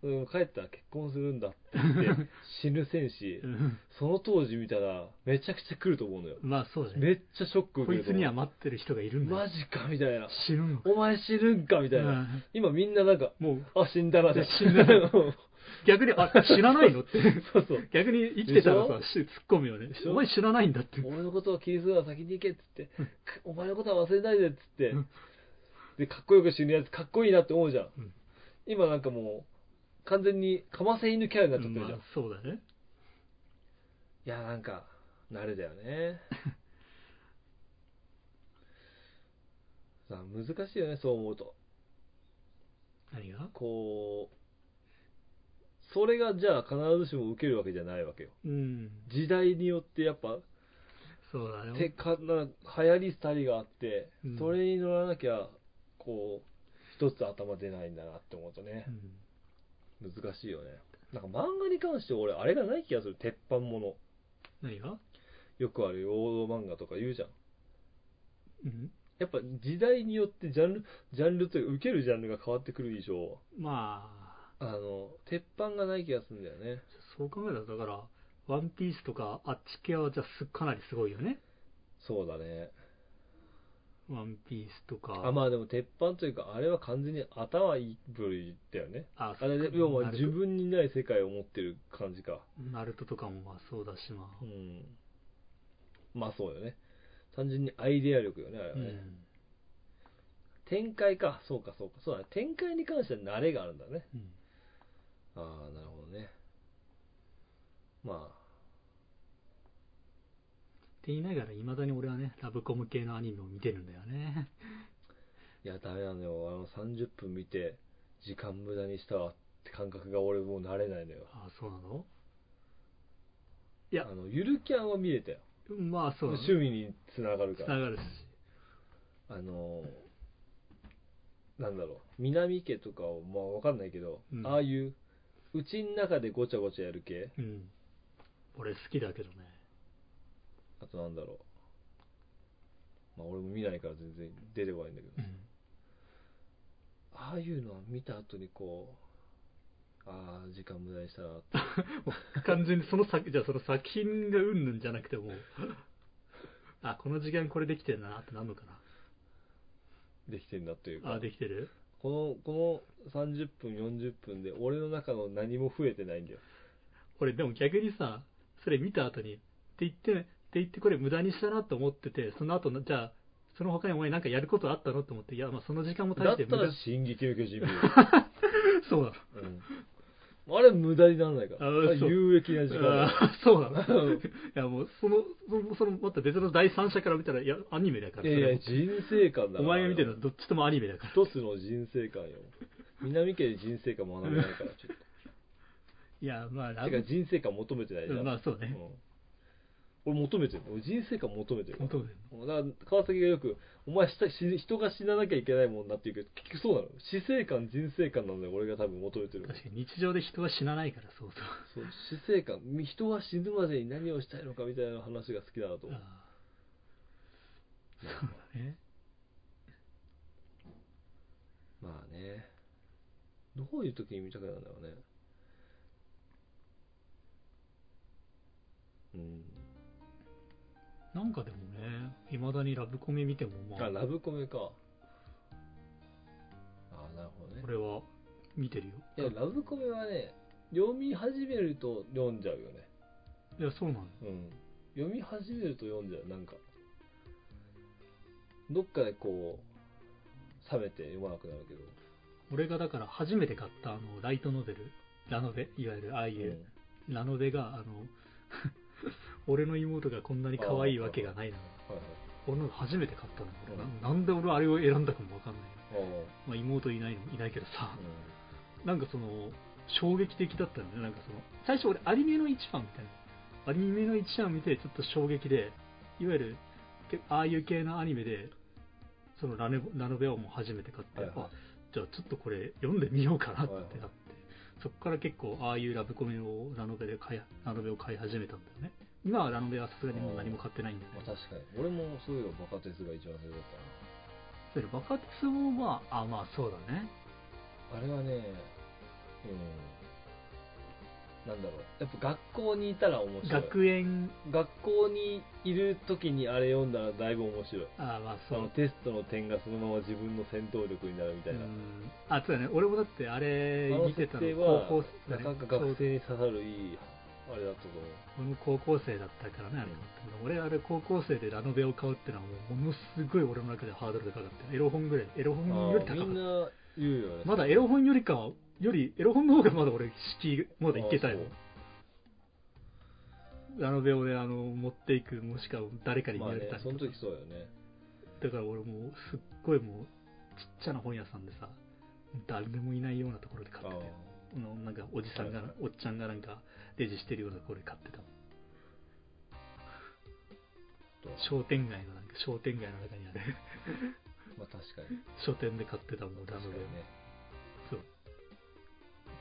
うん、帰ったら結婚するんだって言って死ぬ戦士。うん。その当時見たらめちゃくちゃ来ると思うのよ。まあそうだね。めっちゃショック受こいつけると思う。には待ってる人がいるんだよ。マジかみたいな。死ぬの。お前死ぬんかみたいな、うん。今みんななんかもうあ死んだなで死んだな。そ う逆にあ知らないのって。そう逆に生きてたらさ突っ込むよね。でしょ？お前知らないんだって。俺のことを気にするな先に行けっつって。くお前のことは忘れないでっつって。うん。でかっこよく死ぬやつかっこいいなって思うじゃん、うん。今なんかもう完全にかませ犬キャラになっちゃってるじゃん、まあそうだね。いやなんか慣れだよね。難しいよねそう思うと。何が？こうそれがじゃあ必ずしも受けるわけじゃないわけよ。うん。時代によってやっぱそうだね。てかな流行り廃りがあって、うん。それに乗らなきゃこう一つ頭出ないんだなって思うとね。う、ん難しいよね。なんか漫画に関して俺あれがない気がする。鉄板もの何が？よくある王道漫画とか言うじゃん。うん？やっぱ時代によってジャンルジャンルというか受けるジャンルが変わってくる以上。まあ。あの鉄板がない気がするんだよね。そう考えたらだからワンピースとかあっち系はじゃあすかなりすごいよね。そうだねワンピースとか。あまあでも鉄板というかあれは完全に頭いい部類だよね。ああれで要は自分にない世界を持ってる感じか。ナルトとかもまあそうだしまあうん。まあそうよね。単純にアイデア力よねあれはね、うん。展開か。そうかそうか。そうだね。展開に関しては慣れがあるんだね。うん。ああなるほどね。まって言いながらいまだに俺はねラブコム系のアニメを見てるんだよね。あいやダメなのよ。あの30分見て時間無駄にしたわって感覚が俺もう慣れないのよ。あそうなの？いや。あのゆるキャンは見れたよ。まあそうだね。趣味につながるから。つながるし。あのなんだろう。南家とかをまあわかんないけど、うん。ああいううちの中でごちゃごちゃやる系。うん。俺好きだけどねあとなんだろう。まあ俺も見ないから全然出てこないんだけど、うん。ああいうのは見た後にこうああ時間無駄にしたな 完全にその作じゃあその作品がうんぬんじゃなくてもう。あこの時間これできてるなってなるのかできてんだというなか。あできてる？このこの30分40分で俺の中の何も増えてないんだよ。俺でも逆にさそれ見た後にって言ってって言ってこれ無駄にしたなと思っててその後のじゃあその他にお前なんかやることあったのと思っていやまあその時間も大だったして無駄。ら「進撃の巨人」そうなの。うん、あれ無駄にならないから。有益な時間そうなの。うんいやもうそのそのそのまた別の第三者から見たらいやアニメだから。いやいや人生観だお前が見てるののはどっちともアニメだから。一つの人生観よ。南家で人生観学べないからちょっ いやまあとてか人生観求めてないじゃん、まあそうね。うん俺求めてる俺人生観求めてる求めてるだから川崎がよくお前した死人が死ななきゃいけないもんなって言うけど結局そうなの。死生観人生観なんだよ。俺が多分求めてる確かに日常で人は死なないからそうそう。そう。死生観。人は死ぬまでに何をしたいのかみたいな話が好きだなと思う。そうだね。まあね。どういう時に見たくなるんだろうね。うんなんかでもねいまだにラブコメ見てもまああラブコメか。あなるほどね。俺は見てるよ。いやラブコメはね読み始めると読んじゃうよね。いやそうなの。うん。読み始めると読んじゃう。なんかどっかでこう冷めて読まなくなるけど。俺がだから初めて買ったあのライトノベル。ラノベいわゆるああいう、ラノベがあの 俺の妹がこんなに可愛いわけがないの。はいはい。俺の初めて買ったの。俺うん。ななんで俺あれを選んだかもわかんない。よ、あまあ、妹いないのいないけどさ。あ、うなんかその衝撃的だったんだよなんかその最初俺アニメの一話みたいな。アニメの一話見てちょっと衝撃でいわゆるけああいう系のアニメでそのラネラノベをもう初めて買って、はいはい。あじゃあちょっとこれ読んでみようかなってはいはい。なって、そこから結構ああいうラブコメをラノベで買いラノベを買い始めたんだよね今はラノベはさすがにもう何も買ってないんだよね。まあ、確かに。俺もそういえばバカ鉄が一番最初だっそれバカ鉄もまああまあそうだね。たなあれはねうんなんだろう。やっぱ学校にいたら面白い。学園。学校にいる時にあれ読んだらだいぶ面白い。あまあそう。あのテストの点がそのまま自分の戦闘力になるみたいな、うん。あそうだね。俺もだってあれ見てたの高校生なかなか学生に刺さるいいあれだったと思う。俺も高校生だったからね、あれだったけど、俺あれ高校生でラノベを買うってのはもうものすごい俺の中でハードルでかかって、エロ本ぐらい、エロ本より高かった。みんな言うよね。まだエロ本よりかは、より、エロ本の方がまだ俺、敷居、まだいけたよ。あ。ラノベをね、あの、持っていく、もしくは誰かに見まあられたりとか、ねその時そうよね。だから俺もう、すっごいもう、ちっちゃな本屋さんでさ、誰もいないようなところで買ってたよ。あのなんかおじさんが、おっちゃんがなんかレジしてるようなところで買ってたと商店街のなんか商店街の中にある。まあ確かに。書店で買ってたもんラノベ確かにね。そう。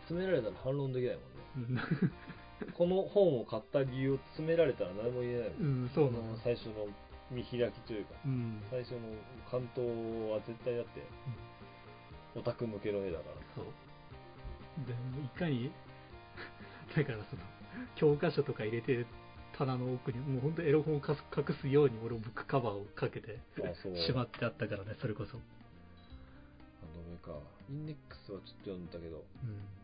詰められたら反論できないもんね。う んこの本を買った理由を詰められたら何も言えないもん、うんそうなの最初の見開きというかうん。最初の関東は絶対だって、オタク向けの絵だから。そう。でもいかにだからその教科書とか入れてる棚の奥にもう本当エロ本を隠すように俺もブックカバーをかけてあそうしまってあったからねそれこそ、あどれかインデックスはちょっと読んだけどうん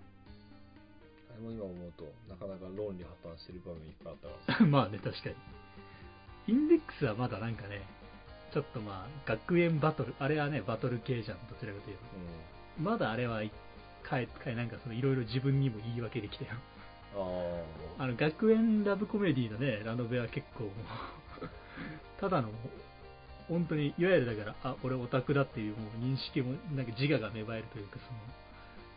あれも今思うとなかなか論理破綻してる場面いっぱいあったから まあね、確かに。インデックスはまだなんかね、ちょっとまあ、学園バトル、あれはね、バトル系じゃん、どちらかというと。まだあれは、かえ、かえ、なんかその、いろいろ自分にも言い訳できたよ。うんああの、学園ラブコメディのね、ラノベは結構 ただの、本当に、いわゆるだから、あ、俺オタクだっていうもう認識も、なんか自我が芽生えるというか、その、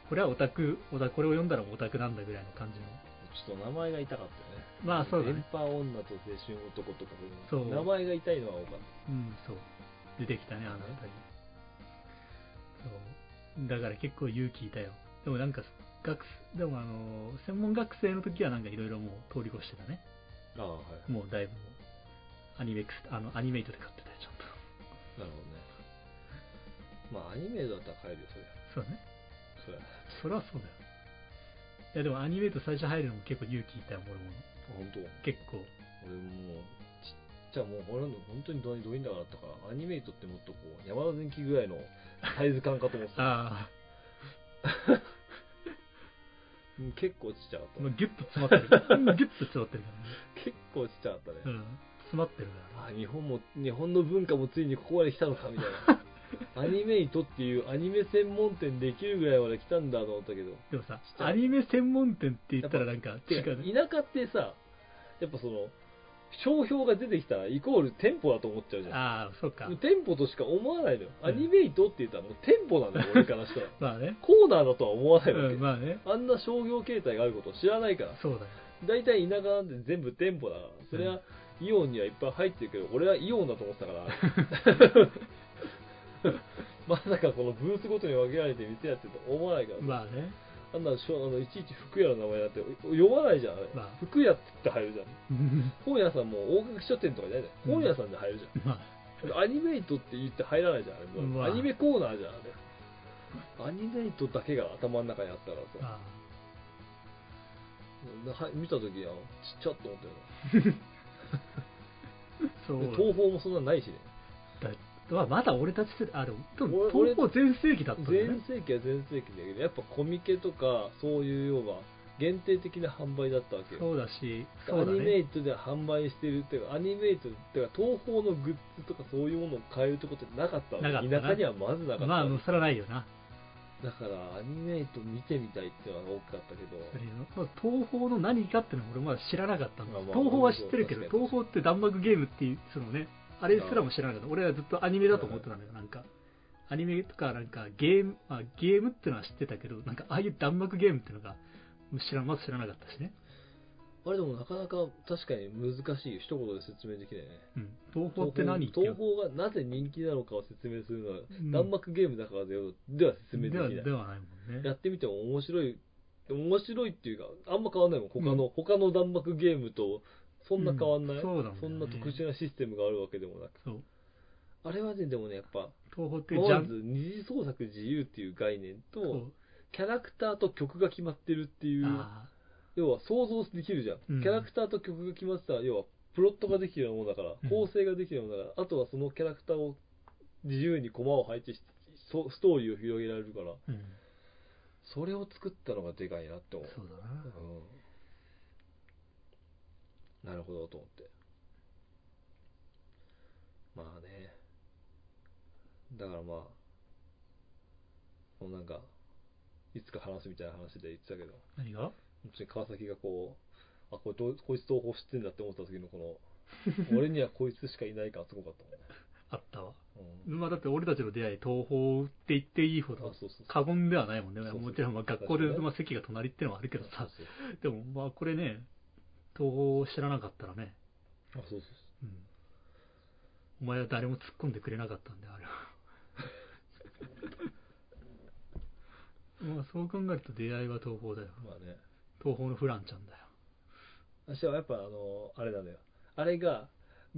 これはオタク、オタこれを読んだらオタクなんだぐらいの感じの。あちょっと名前が痛かったよねまあそうだね電波女と青春男とかそう名前が痛いのは多かっうん、そう。出てきたね、あの辺り。そう。だから結構勇気いたよ。でもなんか、学でもあの、専門学生の時はなんかいろいろもう通り越してたね。たああはいもうだいぶアニメクス、あの、アニメイトで買ってたよ、ちゃんと。なるほどねまあアニメだったら買えるよそりゃそうだね。そりゃそりゃそうだよ。いやでもアニメイト最初入るのも結構勇気いたよ、俺も。本当？結構。俺もうちっちゃもう俺の本当にどうどういんだからだったからアニメートってもっとこう山田電機ぐらいのサイズ感かと思ってた あうん結構ちっちゃかったうギュッと詰まってる。うんギュッと詰まってるか結構ちっちゃかったね、らね。うん。詰まってるからね。あ日本も日本の文化もついにここまで来たのかみたいな アニメイトっていうアニメ専門店できるぐらいまで来たんだと思ったけどでもさちっ、ちゃいアニメ専門店って言ったらなんか違うね。田舎ってさやっぱその商標が出てきたらイコール店舗だと思っちゃうじゃんああ、そうか。店舗としか思わないのよ。うんアニメイトって言ったらもう店舗なんだよ、俺からしたら。まあね。コーナーだとは思わないわけ。うん、まあね。あんな商業形態があることを知らないから。そうだよ。大体田舎なんて全部店舗だから。それはイオンにはいっぱい入ってるけど、俺はイオンだと思ってたから。まさかこのブースごとに分けられて店やってると思わないから。まあね。あんなしょあのいちいち服屋の名前だって読まないじゃん、あれ。まあ服屋って言って入るじゃん。本屋さんも大垣書店とかじゃないじゃん。うん本屋さんで入るじゃん。まあ、アニメイトって言って入らないじゃん、あれ。もうアニメコーナーじゃん、あれ。アニメイトだけが頭の中にあったからさ。あは見たときは、ちっちゃっと思ったよあ そう東宝もそんなないしね。だまあまだ俺たち世代、あ、でも、で全盛期だったんだよ全ね。盛期は全盛期だけど、やっぱコミケとか、そういうような限定的な販売だったわけよ。そうだし、そうだアニメね。イトで販売してるっていうか、アニメイトっていうか、東宝のグッズとかそういうものを買えるとこってなかったわけなかったな田舎にはまずなかったまあ、それはないよな。だから、アニメイト見てみたいっていうのが大きかったけど、東宝の何かっていうのは俺まだ知らなかったんだまあまあ東宝は知ってるけど、東宝って弾幕ゲームっていう、そのね、あれすらも知らなかった。俺はずっとアニメだと思ってたんだよ、なんか。アニメとか、なんかゲーム、まあ、ゲームっていうのは知ってたけど、なんかああいう弾幕ゲームっていうのが、知らまず知らなかったしね。あれでもなかなか確かに難しいよ。一言で説明できないね。うん。東宝って何東宝がなぜ人気なのかを説明するのは、うん弾幕ゲームだからででは説明できない。ではないもんね。やってみても面白い、面白いっていうか、あんま変わんないもん。他の、他の弾幕ゲームと、そんな変わんない、うんそうなんだよねそんな特殊なシステムがあるわけでもなく。そう。あれはね、でもね、やっぱ、東宝ってジャまずン二次創作自由っていう概念そと、うキャラクターと曲が決まってるっていう、あ要は想像できるじゃん。うんキャラクターと曲が決まってたら、要はプロットができるようなものだからうん、構成ができるようなものだから、あとはそのキャラクターを自由にコマを配置して、そストーリーを広げられるから、ーうん。それを作ったのがでかいなって思う。そうだな。うん。なるほどと思って。まあね。だからまあ、もうなんか、いつか話すみたいな話で言ってたけど、何が？本当に川崎がこう、あ、これどうこいつ東宝知ってんだって思った時のこの、俺にはこいつしかいない感すごかったもんね。あったわ。うん。まあだって俺たちの出会い、東宝って言っていいほあ、ど。過言ではないもんね。もちろんまあ学校でまあ席が隣ってのはあるけどさ。でもまあこれね、東方を知らなかったらね、そうあ、そうそううん。お前は誰も突っ込んでくれなかったんで、あれは。まあそう考えると出会いは東方だよ。まあね。東方のフランちゃんだよ。私はやっぱあの、あれなんだよ。あれが、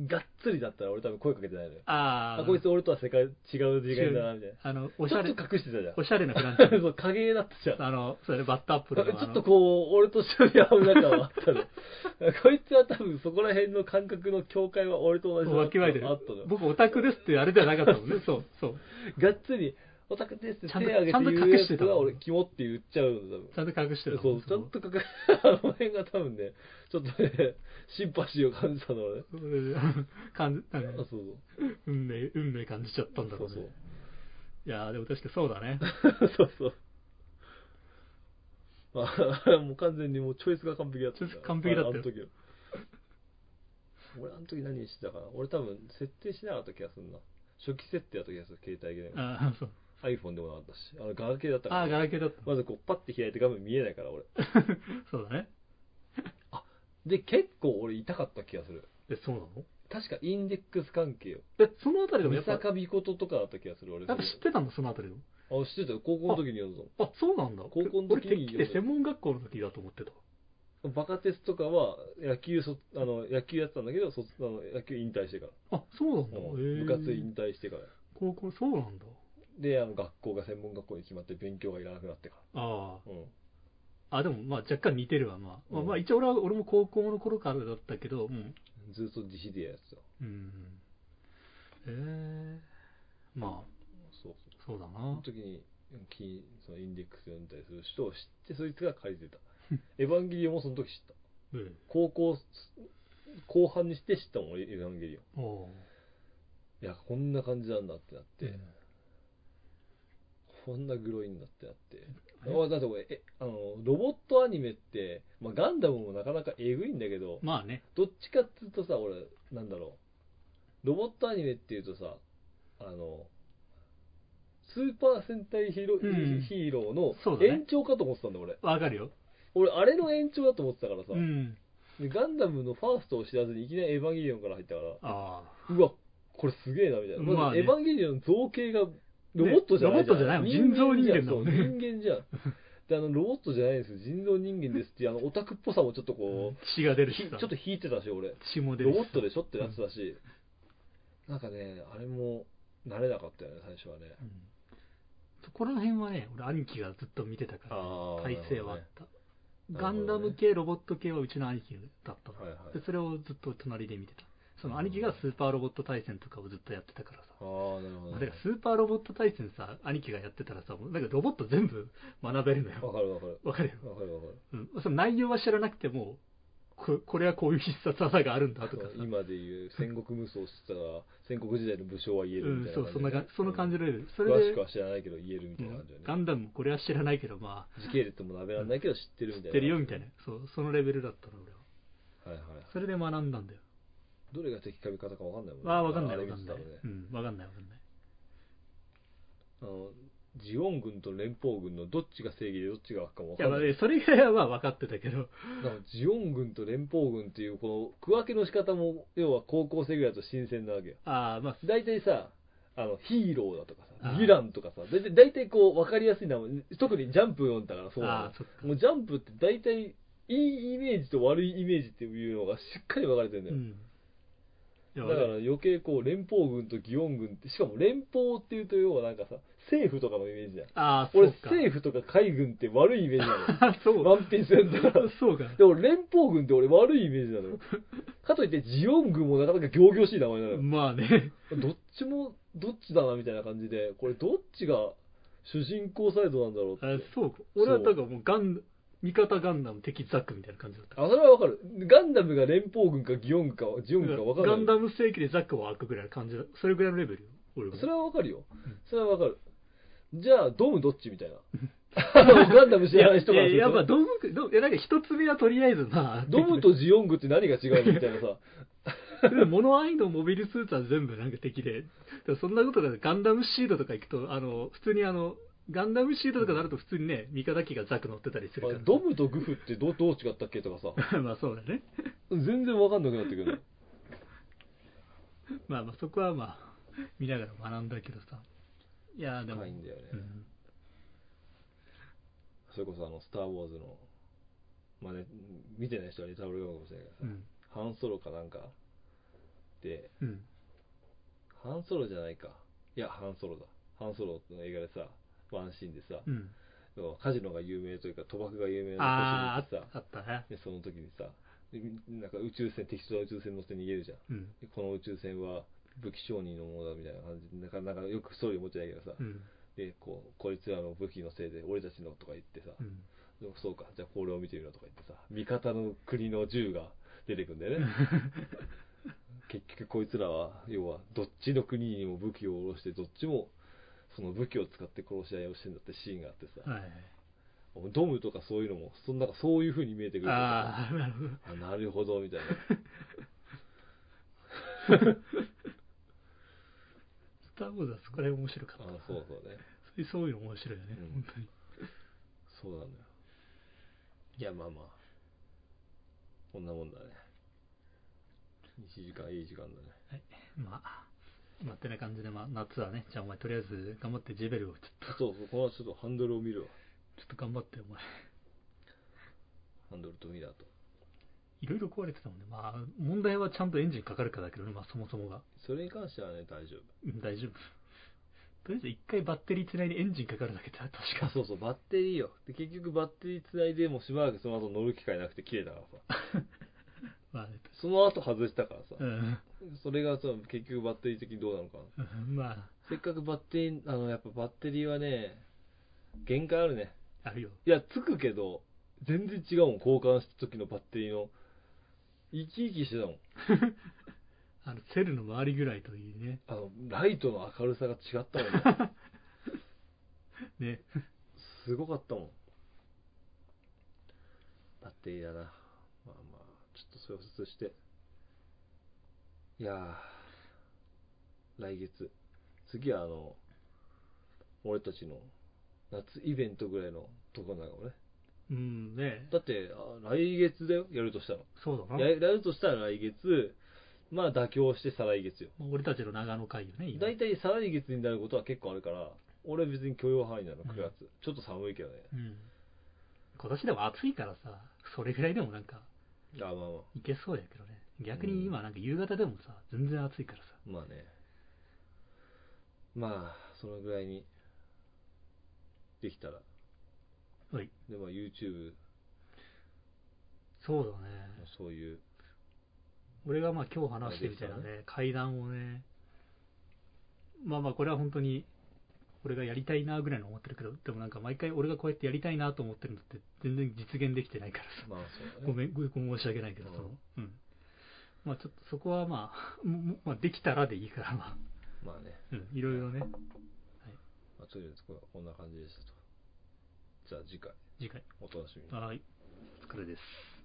がっつりだったら俺多分声かけてないのよ。ああ、こいつ俺とは世界違う次元だな、みたいな。あの、おしゃれ、ちょっと隠してたじゃん。おしゃれなフランちゃん。そう、影だったじゃん。あの、それ Bad Apple ちょっとこう、俺と一緒に会う仲はあったの。こいつは多分そこら辺の感覚の境界は俺と同じだわきまえてる。僕オタクですってあれではなかったもんね。そう、そう。がっつり、オタクですって手挙げて言うやつは俺、キモって言っちゃうの、多分。ちゃんと隠してたそう、ちゃんと隠 あの辺が多分ね、ちょっとね、シンパシーを感じたの俺。それで感じ、なんかあ、そう運命、運命感じちゃったんだそう。そうろうね。いやーでも確かにそうだね。そう。そうあ、もう完全にもうチョイスが完璧だった。チョイス完璧だったよあの時は。俺、あの時何してたかな俺多分設定しなかった気がするな。初期設定だった気がする、携帯ゲーム。あーそう iPhone でもなかったし。あの、ガラケーだったから、あー、ガラケーだった。まずこう、パッて開いて画面見えないから、俺。そうだね。で、結構俺痛かった気がする。え、そうなの？確かインデックス関係よ。え、そのあたりでもやっぱ、や三坂美琴とかだった気がする、俺。っぱ知ってたんだ、そのあたりでも。あ、知ってたよ。高校の時に読んだの。あ、そうなんだ。高校の時に俺、てっきり専門学校の時だと思ってた。バカテスとかは野球そあの野球やってたんだけどそあの野球引退してから、あ、そうなんだ。部活引退してから高校、そうなんだ。であの学校が専門学校に決まって勉強がいらなくなってかあら、うん、あ。あ、でもまあ若干似てるわ、まあ。まあ、うん。まあ一応俺は、俺も高校の頃からだったけど、うん。ずっと自費でやってたうん。ええ。まあ、そうそう。だそうそのな。時にキーそのインデックス読んだりする人を知ってそいつが借りてた。エヴァンゲリオンもその時知った。ええ。高校後半にして知ったもん俺エヴァンゲリオン。おいやこんな感じなんだってなって、うんこんなグロいんだってなってえあだって俺えあのロボットアニメって、まあ、ガンダムもなかなかえぐいんだけどまあね。どっちかっつうとさ俺なんだろうロボットアニメっていうとさあのスーパー戦隊ヒーロー,、うんヒーローの延長かと思ってたんだ俺わかるよ。俺あれの延長だと思ってたからさ、うん。でガンダムのファーストを知らずにいきなりエヴァンゲリオンから入ったからああ。うわ、これすげえな、みたいな。まず、まあねエヴァンゲリオンの造形がロボットじゃないじゃん。ねロボットじゃないもん人造人間だもんね人間じゃん。で、あの、ロボットじゃないんですよ。人造人間ですっていう、あの、オタクっぽさもちょっとこう、血が出るしちょっと引いてたし、俺。血も出るしロボットでしょってなってたし、なんかね、あれも、慣れなかったよね、最初はね。うんそこら辺はね、俺兄貴がずっと見てたから、体制はあった。ガンダム系、ロボット系はうちの兄貴だったの、はいはいでそれをずっと隣で見てた。その兄貴がスーパーロボット対戦とかをずっとやってたからさ。ああ、なるほど、だからスーパーロボット対戦さ、兄貴がやってたらさ、もうなんかロボット全部 学べるのわよ。かるわかる。わかるよ。わかるわかる。うん。その内容は知らなくても、ここれはこういう必殺技があるんだとかさ。今でいう戦国無双してたら、戦国時代の武将は言えうんるみたい、なそう、そんな感じで。かその感じのレベル。それで詳しく、は知らないけど言えるみたいな感じだよね。ガンダムもこれは知らないけど、まあ、時系列も鍋らんないけど知ってるみたいな。知ってるよみたいな。そう、そのレベルだったの、俺は。はいはい。それで学んだんだよ。どれが敵か味方かわかんないもんね。ああ、わかんないあれわかんない。うん、わかんないわかんない。あの、ジオン軍と連邦軍のどっちが正義でどっちが悪かも分いや、かんない。まあね、それぐらいはまあ分かってたけど、ジオン軍と連邦軍っていうこの区分けの仕方も、要は高校生ぐらいだと新鮮なわけよ。ああ、まあ、大体さ、あの、ヒーローだとかさ、ヴィランとかさ、大体大体こう分かりやすいな、特にジャンプ読んだからそうなの。もうジャンプって大体、いいイメージと悪いイメージっていうのがしっかり分かれてるんだよ。うん。だから余計こう連邦軍と祇園軍って、しかも連邦っていうと要はなんかさ、政府とかのイメージじゃん。ああ、そう俺か。政府とか海軍って悪いイメージな その。う。ワンピースやったら。そうか。でも連邦軍って俺悪いイメージなのよ。かといってジオン軍もなかなか仰々しい名前なのよ。まあね。どっちも、どっちだなみたいな感じで、これどっちが主人公サイドなんだろうって。あそうか。俺はだからもうガン、味方ガンダム敵ザックみたいな感じだった。あ、それはわかる。ガンダムが連邦軍かギオン軍か、ジオン軍かわかる。ガンダム正規でザックは悪ぐらいの感じだ。それぐらいのレベルよ。俺は。それはわかるようん。それはわかる。じゃあ、ドムどっちみたいな。あのガンダム知らない人からするといやいや、やっぱドム、ドいやなんか一つ目はとりあえずまあ、ドムとジオン軍って何が違うのみたいなさ。でもモノアイのモビルスーツは全部なんか敵で、でもそんなことがガンダムシードとか行くと、あの、普通にあの、ガンダムシードとかなると普通にね、味方機がザク乗ってたりするから。ドムとグフってどうどう違ったっけとかさ。まあそうだね。全然わかんなくなってくる。まあまあそこはまあ、見ながら学んだけどさ。いやでも。深いんだよねうんそれこそあの、スター・ウォーズの、まあね、見てない人はネタバレかもしれないけどさ、うん。ハンソロかなんかで、うん。ハンソロじゃないか。いや、ハンソロだ。ハンソロの映画でさ、ワンシーンでさ、うん。カジノが有名というか、賭博が有名あなあ、都市にさあ、ったね。でその時にさ、でなんか宇宙船、適当な宇宙船乗って逃げるじゃん。うん。でこの宇宙船は武器商人のものだみたいな感じで、なかなかよくストーリー持ってないけどさ、うん。で、こう、こいつらの武器のせいで俺たちのとか言ってさ、そうか、じゃあこれを見てみろとか言ってさ、味方の国の銃が出てくんだよね。結局こいつらは、要は、どっちの国にも武器を下ろして、どっちもその武器を使って殺し合いをしてんだってシーンがあってさ、はい。ドムとかそういうのも、そんなんかそういう風に見えてくるからああ、なるほど。あなるほど、みたいな。スター・ウォーズはそこら辺面白かった。あそうそうね。そういうそういうの面白いよね、うん本当に。そうなんだよ。いや、まあまあ。こんなもんだね。1時間いい時間だね。はい。まあ、まあ、ってな感じで、まあ、夏はね、じゃあお前とりあえず頑張ってジェベルをちょっと、そうそう、このちょっとハンドルを見るわ。ちょっと頑張って、お前。ハンドルとミラーと。いろいろ壊れてたもんね。まあ、問題はちゃんとエンジンかかるかだけどね、まあ、そもそもが。それに関してはね、大丈夫。うん、大丈夫。とりあえず一回バッテリーつないでエンジンかかるだけだ、確、か。そうそう、バッテリーよ。で、結局バッテリーつないでもうしばらくその後乗る機会なくて切れたからさ。まあね、その後外したからさ。うん。それがさ、結局バッテリー的にどうなのかな。うんまあ、せっかくバッテリー、あの、やっぱバッテリーはね、限界あるね。あるよ。いや、つくけど、全然違うもん、交換した時のバッテリーの。生き生きしてたもん。あの、セルの周りぐらいといいね。あの、ライトの明るさが違ったもんね。ね。すごかったもん。バッテリーだな。まあまあ、ちょっとそれを移して。いやー、来月。次はあの、俺たちの夏イベントぐらいのとこなのね。うん、ねだって、あ来月だよ、やるとしたら。そうだな。ややるとしたら来月、まあ妥協して再来月よ。まあ俺たちの長野会よね、今大体再来月になることは結構あるから、俺は別に許容範囲なの、9月。ちょっと寒いけどね。うん。今年でも暑いからさ、それぐらいでもなんか、あ、まあまあ。いけそうやけどね。逆に今なんか夕方でもさ、全然暑いからさ。まあね。まあ、そのぐらいにできたら。はい。で、まあ YouTube そうだね。のそういう、俺がまあ今日話してみたいなね、階段をね、まあまあこれは本当に、俺がやりたいなぐらいの思ってるけど、でもなんか毎回俺がこうやってやりたいなと思ってるのって全然実現できてないからさ。まあそうだね。ごめん、ごめん申し訳ないけど、うんその、うん。まあちょっとそこはまあ、まあできたらでいいから、まあ、まあね。うん、いろいろね、まあ、とりあえずここんな感じでしたと。じゃあ次回、次回。お楽しみに。はい。お疲れです。